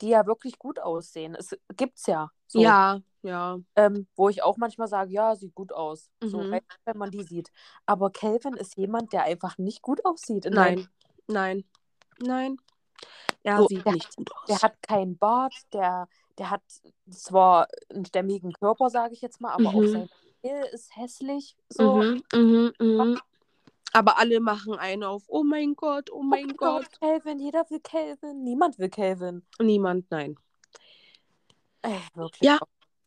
S1: die ja wirklich gut aussehen. Es gibt's ja. So,
S2: Ja, ja.
S1: Ähm, wo ich auch manchmal sage, ja, sieht gut aus. So,
S2: Mhm.
S1: du, wenn man die sieht. Aber Calvin ist jemand, der einfach nicht gut aussieht.
S2: Nein, nein, nein. Er
S1: So,
S2: sieht nicht gut aus.
S1: Der hat keinen Bart, der, der hat zwar einen stämmigen Körper, sage ich jetzt mal, aber auch
S2: Mhm.
S1: sein Stil ist hässlich. So.
S2: Mhm, mhm, mhm. Aber alle machen einen auf, oh mein Gott, oh mein
S1: Oh
S2: Gott.
S1: Calvin, jeder will Calvin. Niemand will Calvin.
S2: Niemand, nein.
S1: Ey, wirklich.
S2: Ja.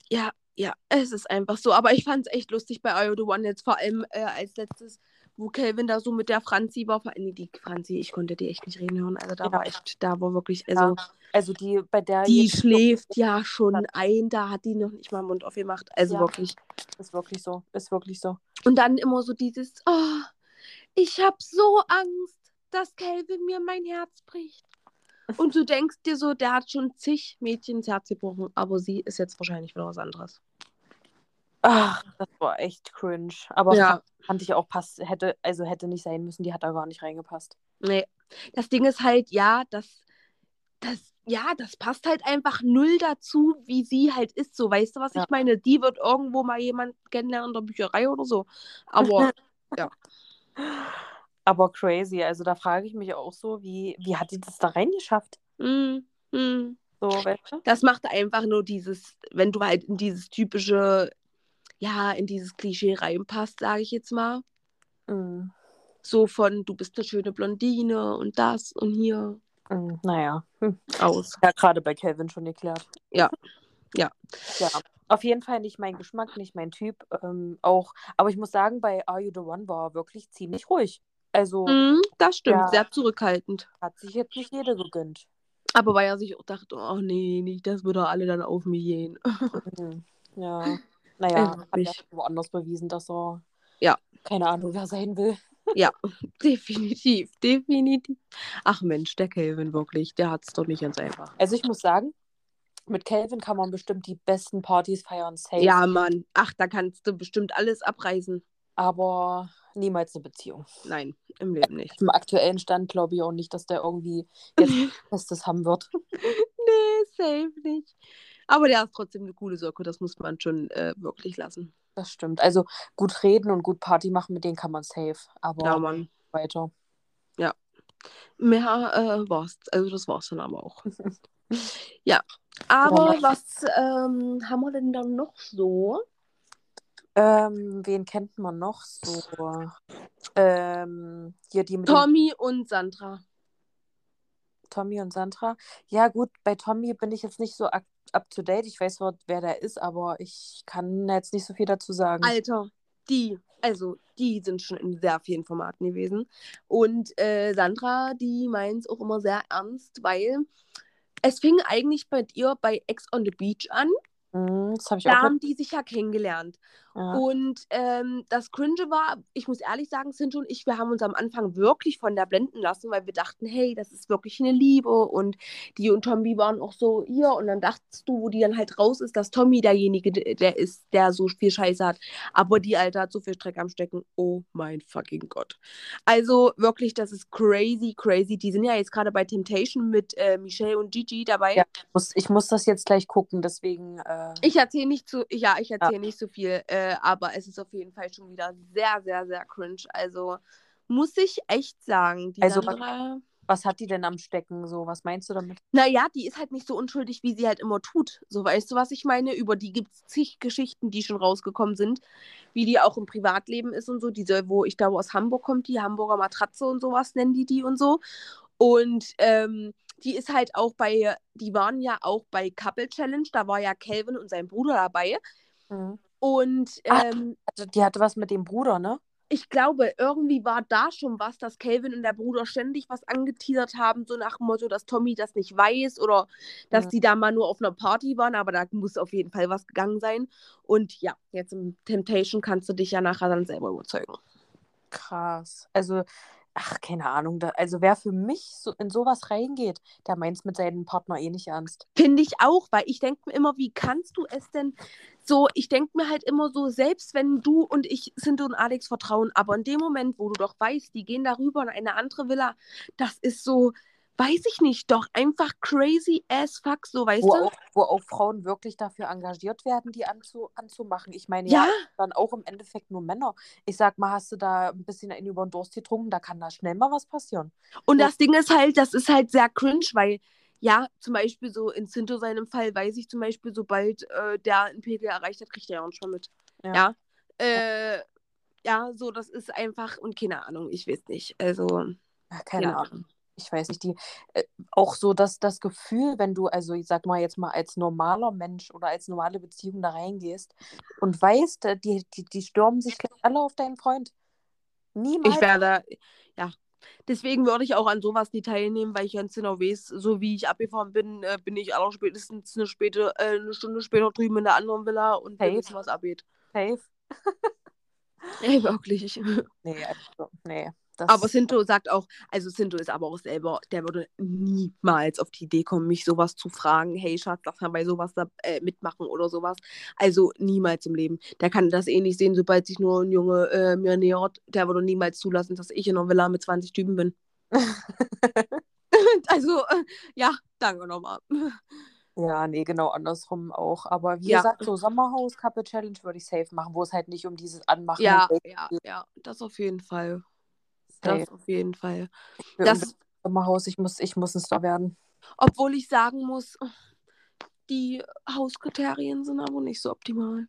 S2: Ja, ja, es ist einfach so. Aber ich fand es echt lustig bei IO The One jetzt, vor allem äh, als letztes, wo Calvin da so mit der Franzi war. Allem die Franzi, ich konnte die echt nicht reden hören. Also da
S1: Ja.
S2: war echt, da war wirklich, also
S1: Also die, bei der
S2: die schläft ja schon ein, da hat die noch nicht mal Mund aufgemacht. Also
S1: Ja.
S2: wirklich.
S1: Ist wirklich so. Ist wirklich so.
S2: Und dann immer so dieses, oh, ich habe so Angst, dass Calvin mir mein Herz bricht. Und du denkst dir so, der hat schon zig Mädchen ins Herz gebrochen, aber sie ist jetzt wahrscheinlich wieder was anderes.
S1: Ach, das war echt cringe. Aber
S2: Ja.
S1: fand, ich auch passt, hätte, also hätte nicht sein müssen, die hat da gar nicht reingepasst.
S2: Nee. Das Ding ist halt, ja, das, das, ja, das passt halt einfach null dazu, wie sie halt ist. So, weißt du, was
S1: Ja.
S2: ich meine? Die wird irgendwo mal jemand kennenlernen in der Bücherei oder so. Aber
S1: Aber crazy. Also da frage ich mich auch so, wie, wie hat die das da reingeschafft?
S2: mm, mm.
S1: So, weißt du?
S2: das macht einfach nur dieses, wenn du halt in dieses typische, ja, in dieses Klischee reinpasst, sage ich jetzt mal.
S1: Mm,
S2: So von, du bist eine schöne Blondine und das und hier
S1: mm, naja. Hm.
S2: aus.
S1: Ja, gerade bei Calvin schon geklärt.
S2: Ja. Ja.
S1: Ja. Auf jeden Fall nicht mein Geschmack, nicht mein Typ. Ähm, auch, aber ich muss sagen, bei Are You the One war er wirklich ziemlich ruhig. Also
S2: Mm, das stimmt,
S1: Ja.
S2: sehr zurückhaltend.
S1: hat sich jetzt nicht jeder gegönnt.
S2: Aber weil er sich auch dachte, oh nee, nicht, dass wir da alle dann auf mich gehen.
S1: Mhm. Ja. Naja, hat er
S2: nicht.
S1: woanders bewiesen, dass er
S2: Ja.
S1: keine Ahnung, wer sein will.
S2: Definitiv, definitiv. Ach Mensch, der Calvin wirklich, der hat's doch nicht ganz einfach.
S1: Also ich muss sagen, mit Calvin kann man bestimmt die besten Partys feiern, safe.
S2: Ja, Mann. Ach, da kannst du bestimmt alles abreißen.
S1: Aber niemals eine Beziehung.
S2: Nein, im Leben nicht.
S1: Zum aktuellen Stand glaube ich auch nicht, dass der irgendwie jetzt Festes haben wird.
S2: Nee, safe nicht. Aber der ist trotzdem eine coole Socke, das muss man schon äh, wirklich lassen.
S1: Das stimmt. Also gut reden und gut Party machen, mit denen kann man safe. Aber
S2: Ja, Mann.
S1: weiter.
S2: Mehr äh, war's. Also das war's dann aber auch. ja. Aber
S1: Ja.
S2: was ähm, haben wir denn dann noch so?
S1: Ähm, wen kennt man noch so? Ähm, hier die mit
S2: Tommy und Sandra.
S1: Tommy und Sandra. Ja, gut, bei Tommy bin ich jetzt nicht so up, up to date. Ich weiß zwar, wer der ist, aber ich kann jetzt nicht so viel dazu sagen.
S2: Alter, die, also die sind schon in sehr vielen Formaten gewesen. Und äh, Sandra, die meint es auch immer sehr ernst, weil es fing eigentlich bei ihr bei Ex on the Beach an.
S1: Mhm, das habe ich
S2: Da
S1: auch.
S2: haben die sich ja kennengelernt.
S1: Ja.
S2: Und ähm, das Cringe war, ich muss ehrlich sagen, Cindy und ich, wir haben uns am Anfang wirklich von der blenden lassen, weil wir dachten, hey, das ist wirklich eine Liebe. Und die und Tommy waren auch so hier. Und dann dachtest du, wo die dann halt raus ist, dass Tommy derjenige der ist, der so viel Scheiße hat. Aber die Alte hat so viel Streck am Stecken. Oh mein fucking Gott. Also wirklich, das ist crazy, crazy. Die sind ja jetzt gerade bei Temptation mit äh, Michelle und Gigi dabei.
S1: Ja. muss, ich muss das jetzt gleich gucken, deswegen. Äh,
S2: Ich erzähle nicht zu, ja, ich erzähle nicht so viel, äh, aber es ist auf jeden Fall schon wieder sehr, sehr, sehr cringe. Also muss ich echt sagen, die
S1: Also,
S2: Sandra,
S1: was hat die denn am Stecken? So, was meinst du damit?
S2: naja, die ist halt nicht so unschuldig, wie sie halt immer tut. So, weißt du, was ich meine? Über die gibt es zig Geschichten, die schon rausgekommen sind, wie die auch im Privatleben ist und so. Diese, wo ich glaube, aus Hamburg kommt, die Hamburger Matratze und sowas nennen die die und so. Und ähm, die ist halt auch bei, die waren ja auch bei Couple Challenge, da war ja Calvin und sein Bruder dabei.
S1: Mhm.
S2: Und
S1: Ah.
S2: ähm,
S1: Also, die hatte was mit dem Bruder, ne?
S2: ich glaube, irgendwie war da schon was, dass Calvin und der Bruder ständig was angeteasert haben, so nach dem Motto, dass Tommy das nicht weiß oder dass
S1: Mhm.
S2: die da mal nur auf einer Party waren, aber da muss auf jeden Fall was gegangen sein. Und ja, jetzt im Temptation kannst du dich ja nachher dann selber überzeugen.
S1: Krass. Also, ach, keine Ahnung. Da, also, wer für mich so in sowas reingeht, der meint es mit seinem Partner eh nicht ernst.
S2: Finde ich auch, weil ich denke mir immer, wie kannst du es denn so, ich denke mir halt immer so, selbst wenn du und ich sind und Alex vertrauen, aber in dem Moment, wo du doch weißt, die gehen darüber in eine andere Villa, das ist so, weiß ich nicht, doch einfach crazy as fuck, so, weißt
S1: Wo
S2: du?
S1: auch, wo auch Frauen wirklich dafür engagiert werden, die anzu, anzumachen. Ich meine,
S2: Ja.
S1: ja, dann auch im Endeffekt nur Männer. Ich sag mal, hast du da ein bisschen einen über den Durst getrunken, da kann da schnell mal was passieren.
S2: Und
S1: So.
S2: das Ding ist halt, das ist halt sehr cringe, weil, ja, zum Beispiel so in Sinto seinem Fall weiß ich zum Beispiel, sobald äh, der einen Pegel erreicht hat, kriegt er ja auch schon mit.
S1: Ja.
S2: Ja. Äh, ja, so, das ist einfach, und keine Ahnung, ich weiß nicht. Also,
S1: Ja, keine
S2: Ja.
S1: Ahnung. Ich weiß nicht, die, äh, auch so dass das Gefühl, wenn du, also ich sag mal jetzt mal als normaler Mensch oder als normale Beziehung da reingehst und weißt, äh, die, die, die stürmen sich gleich alle auf deinen Freund. Niemals.
S2: ich werde, ja. Deswegen würde ich auch an sowas nie teilnehmen, weil ich ganz genau weiß, so wie ich abgefahren bin, äh, bin ich allerspätestens eine, späte, äh, eine Stunde später drüben in der anderen Villa und
S1: Safe.
S2: wissen, was abgeht.
S1: Safe.
S2: Ey, wirklich.
S1: Nee, also, nee. Das,
S2: Aber Sinto sagt auch, also Sinto ist aber auch selber, der würde niemals auf die Idee kommen, mich sowas zu fragen. Hey Schatz, darf man bei sowas da, äh, mitmachen oder sowas? Also niemals im Leben. Der kann das eh nicht sehen, sobald sich nur ein Junge äh, mir nähert. Der würde niemals zulassen, dass ich in einer Villa mit 20 Typen bin. also, äh, ja, danke nochmal.
S1: ja, nee, genau andersrum auch. Aber wie
S2: Ja.
S1: gesagt, so Sommerhaus, Couple Challenge würde ich safe machen, wo es halt nicht um dieses Anmachen
S2: Ja,
S1: und
S2: ja, ja, das auf jeden Fall. Das auf jeden Fall.
S1: Für
S2: Das,
S1: Sommerhaus, ich muss, ich muss ein Star werden.
S2: obwohl ich sagen muss, die Hauskriterien sind aber nicht so optimal.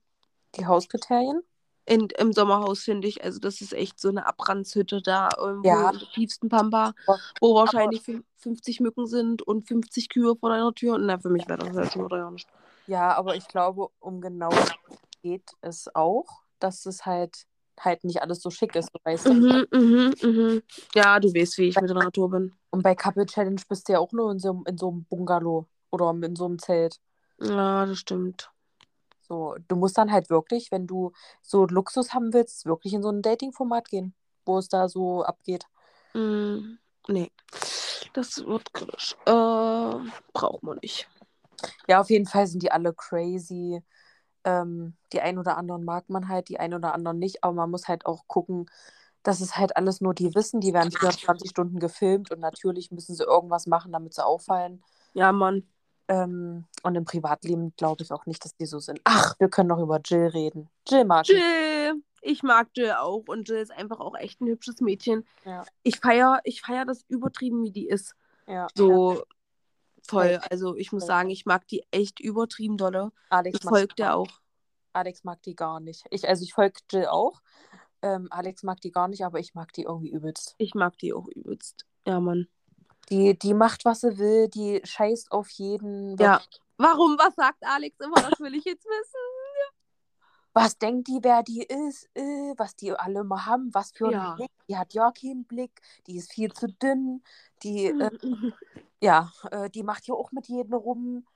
S1: Die Hauskriterien?
S2: In, Im Sommerhaus finde ich, also das ist echt so eine Abbrandshütte da irgendwo
S1: Ja.
S2: in der tiefsten Pampa, wo wahrscheinlich fün- 50 Mücken sind und 50 Kühe vor deiner Tür. Na, für mich wäre das halt schon oder ja nicht.
S1: Ja, aber ich glaube, um genau geht es auch, dass es halt halt nicht alles so schick ist, weißt du.
S2: Mhm, mhm, mhm. Ja, du weißt, wie ich mit der Natur bin.
S1: Und bei Couple Challenge bist du ja auch nur in so, einem- in so einem Bungalow oder in so einem Zelt.
S2: Ja, das stimmt.
S1: So, du musst dann halt wirklich, wenn du so Luxus haben willst, wirklich in so ein Dating-Format gehen, wo es da so abgeht.
S2: Mm, nee. Das wird kritisch. Äh, braucht man nicht.
S1: Ja, auf jeden Fall sind die alle crazy. Ähm, die ein oder anderen mag man halt, die ein oder anderen nicht, aber man muss halt auch gucken, dass es halt alles nur die wissen, die werden 24 Stunden gefilmt und natürlich müssen sie irgendwas machen, damit sie auffallen.
S2: Ja, Mann.
S1: Ähm, und im Privatleben glaube ich auch nicht, dass die so sind. Ach, wir können noch über Jill reden. Jill mag ich.
S2: Jill. Ich mag Jill auch und Jill ist einfach auch echt ein hübsches Mädchen.
S1: Ja.
S2: Ich feiere ich feier das übertrieben, wie die ist.
S1: Ja.
S2: So voll. Also ich muss sagen, ich mag die echt übertrieben dolle.
S1: Alex
S2: Ich
S1: mag
S2: folge der auch.
S1: Alex mag die gar nicht. Ich, also ich folge Jill auch. Ähm, Alex mag die gar nicht, aber ich mag die irgendwie übelst.
S2: Ich mag die auch übelst. Ja, Mann.
S1: Die, die macht, was sie will, die scheißt auf jeden.
S2: Ja. Warum? Was sagt Alex immer? Das will ich jetzt wissen.
S1: Was denkt die, wer die ist? Äh, was die alle mal haben? Was für einen
S2: Ja.
S1: Blick? Die hat ja keinen Blick. Die ist viel zu dünn. Die, äh,
S2: Mhm.
S1: ja, äh, die macht ja auch mit jedem rum.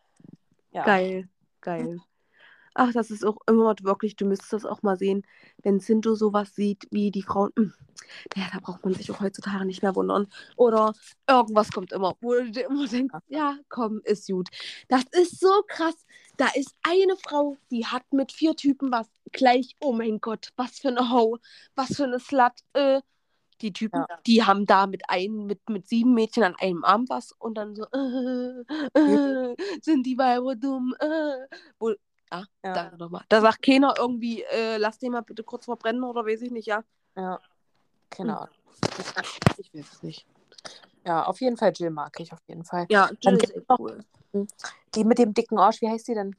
S1: Ja.
S2: Geil, geil. Ach, das ist auch immer wirklich, du müsstest das auch mal sehen, wenn Sinto sowas sieht, wie die Frauen. mm, Ja, da braucht man sich auch heutzutage nicht mehr wundern. Oder irgendwas kommt immer, wo du dir immer denkst, ja, komm, ist gut. Das ist so krass. Da ist eine Frau, die hat mit vier Typen was gleich, oh mein Gott, was für eine Ho, was für eine Slut. Äh, die Typen,
S1: Ja.
S2: die haben da mit einem, mit, mit sieben Mädchen an einem Arm was und dann so, äh, äh, sind die Weiber dumm, äh. Wo, ah,
S1: Ja.
S2: danke nochmal. Da sagt keiner irgendwie, äh, lass den mal bitte kurz verbrennen oder weiß ich nicht, ja.
S1: ja. Keine
S2: Hm.
S1: Ahnung.
S2: Ich weiß es nicht.
S1: Ja, auf jeden Fall Jill mag ich auf jeden Fall.
S2: Ja,
S1: Dann
S2: Jill ist echt
S1: noch-
S2: cool.
S1: Die mit dem dicken Arsch, wie heißt die denn?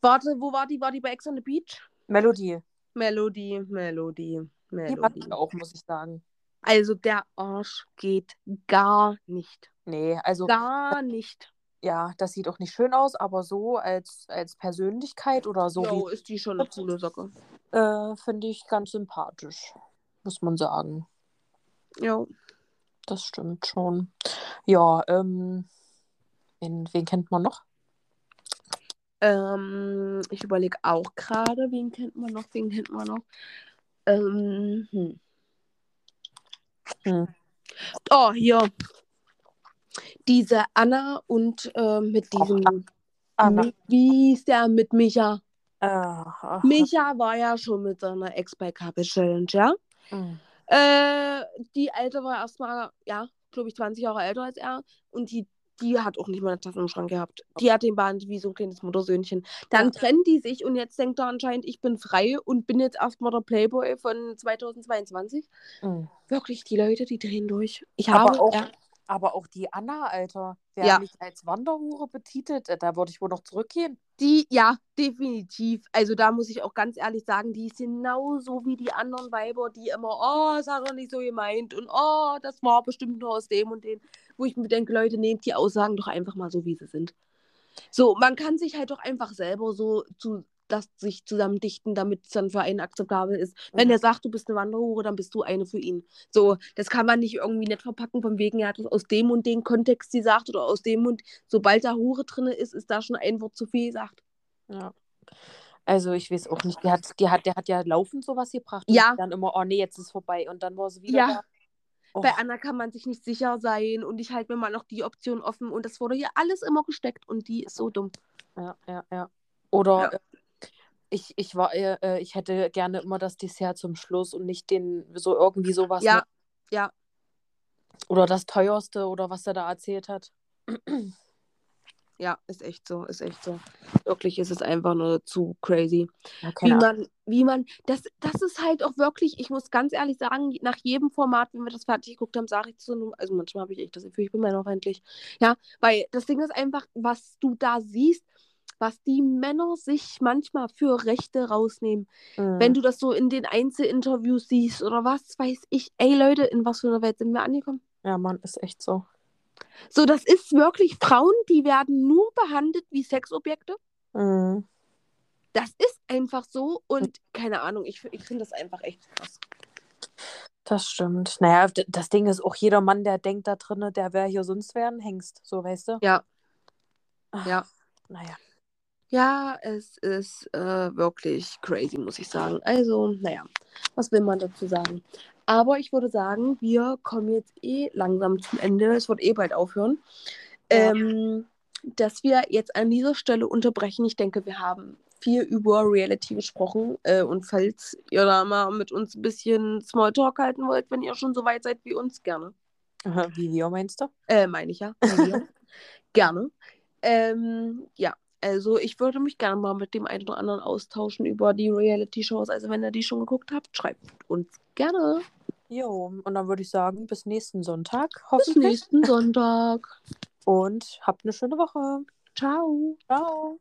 S2: Warte, wo war die? War die bei Ex on the Beach?
S1: Melodie.
S2: Melodie, Melodie,
S1: Die
S2: Melodie.
S1: ich auch, muss ich sagen.
S2: Also der Arsch geht gar nicht.
S1: Nee, also
S2: Gar nicht.
S1: ja, das sieht auch nicht schön aus, aber so als, als Persönlichkeit oder so
S2: Jo, ist die schon eine coole Socke.
S1: Äh, Finde ich ganz sympathisch, muss man sagen.
S2: Ja.
S1: Das stimmt schon. Ja, ähm, wen, wen kennt man noch?
S2: Ähm, ich überlege auch gerade, wen kennt man noch, wen kennt man noch. Ähm, hm.
S1: Hm.
S2: Oh, hier. Diese Anna und äh, mit diesem.
S1: Anna.
S2: Mi- Wie ist der mit Micha?
S1: Ah,
S2: Micha war ja schon mit seiner Ex bei Couple Challenge, ja?
S1: hm.
S2: Äh, die Alte war erstmal, ja, glaube ich, 20 Jahre älter als er. Und die, die hat auch nicht mal eine Tasse im Schrank gehabt. Die hat den behandelt wie so ein kleines Muttersöhnchen. Dann
S1: Ja.
S2: trennen die sich und jetzt denkt er anscheinend, ich bin frei und bin jetzt erstmal der Playboy von 2022.
S1: Hm.
S2: Wirklich, die Leute, die drehen durch. Ich
S1: Aber
S2: habe,
S1: auch,
S2: ja,
S1: aber auch die Anna, Alter. Wer
S2: Ja.
S1: mich als Wanderhure betitelt, äh, da würde ich wohl noch zurückgehen.
S2: die, ja, definitiv. Also da muss ich auch ganz ehrlich sagen, die ist genauso wie die anderen Weiber, die immer, oh, das hat er nicht so gemeint und oh, das war bestimmt nur aus dem und dem. Wo ich mir denke, Leute, nehmt die Aussagen doch einfach mal so, wie sie sind. So, man kann sich halt doch einfach selber so zu das sich zusammendichten, damit es dann für einen akzeptabel ist. Wenn
S1: Mhm.
S2: er sagt, du bist eine Wanderhure, dann bist du eine für ihn. So, das kann man nicht irgendwie nett verpacken, von wegen, er hat es aus dem und dem Kontext gesagt oder aus dem und sobald da Hure drin ist, ist da schon ein Wort zu viel gesagt.
S1: Ja. Also ich weiß auch nicht. Die hat, die hat, der hat ja laufend sowas gebracht. und
S2: Ja.
S1: Dann immer, oh nee, jetzt ist vorbei. Und dann war sie wieder
S2: Ja.
S1: da. Oh,
S2: Bei Anna kann man sich nicht sicher sein und ich halte mir mal noch die Option offen und das wurde hier alles immer gesteckt und die ist so dumm.
S1: ja, ja, ja. Oder
S2: Ja.
S1: Ich, ich war, äh, äh, ich hätte gerne immer das Dessert zum Schluss und nicht den, so irgendwie sowas.
S2: Ja,
S1: ne?
S2: ja,
S1: Oder das teuerste oder was er da erzählt hat.
S2: ja, ist echt so, ist echt so. Wirklich ist es einfach nur zu crazy.
S1: Ja,
S2: Wie man, wie man, das, das ist halt auch wirklich, ich muss ganz ehrlich sagen, nach jedem Format, wenn wir das fertig geguckt haben, sage ich zu einem, also manchmal habe ich echt das Gefühl, ich bin männerfeindlich. Ja, weil das Ding ist einfach, was du da siehst, was die Männer sich manchmal für Rechte rausnehmen.
S1: Mhm.
S2: Wenn du das so in den Einzelinterviews siehst oder was weiß ich, ey Leute, in was für einer Welt sind wir angekommen?
S1: Ja, Mann, ist echt so.
S2: So, das ist wirklich Frauen, die werden nur behandelt wie Sexobjekte.
S1: Mhm.
S2: Das ist einfach so und keine Ahnung, ich, ich finde das einfach echt krass.
S1: Das stimmt. Naja, das Ding ist auch jeder Mann, der denkt da drinne, der wäre hier sonst wer ein Hengst. So, weißt du?
S2: Ja,
S1: Ach,
S2: ja.
S1: Naja.
S2: Ja, es ist äh, wirklich crazy, muss ich sagen. Also, naja, was will man dazu sagen? Aber ich würde sagen, wir kommen jetzt eh langsam zum Ende. Es wird eh bald aufhören.
S1: Ja.
S2: Ähm, dass wir jetzt an dieser Stelle unterbrechen. Ich denke, wir haben viel über Reality gesprochen. Äh, und falls ihr da mal mit uns ein bisschen Smalltalk halten wollt, wenn ihr schon so weit seid wie uns, gerne.
S1: Wie wir meinst du?
S2: Äh, meine ich ja. wir. gerne. Ähm, ja, also ich würde mich gerne mal mit dem einen oder anderen austauschen über die Reality-Shows. Also wenn ihr die schon geguckt habt, schreibt uns gerne.
S1: Jo, und dann würde ich sagen, bis nächsten Sonntag,
S2: Bis
S1: hoffentlich.
S2: nächsten Sonntag.
S1: Und habt eine schöne Woche.
S2: Ciao.
S1: Ciao.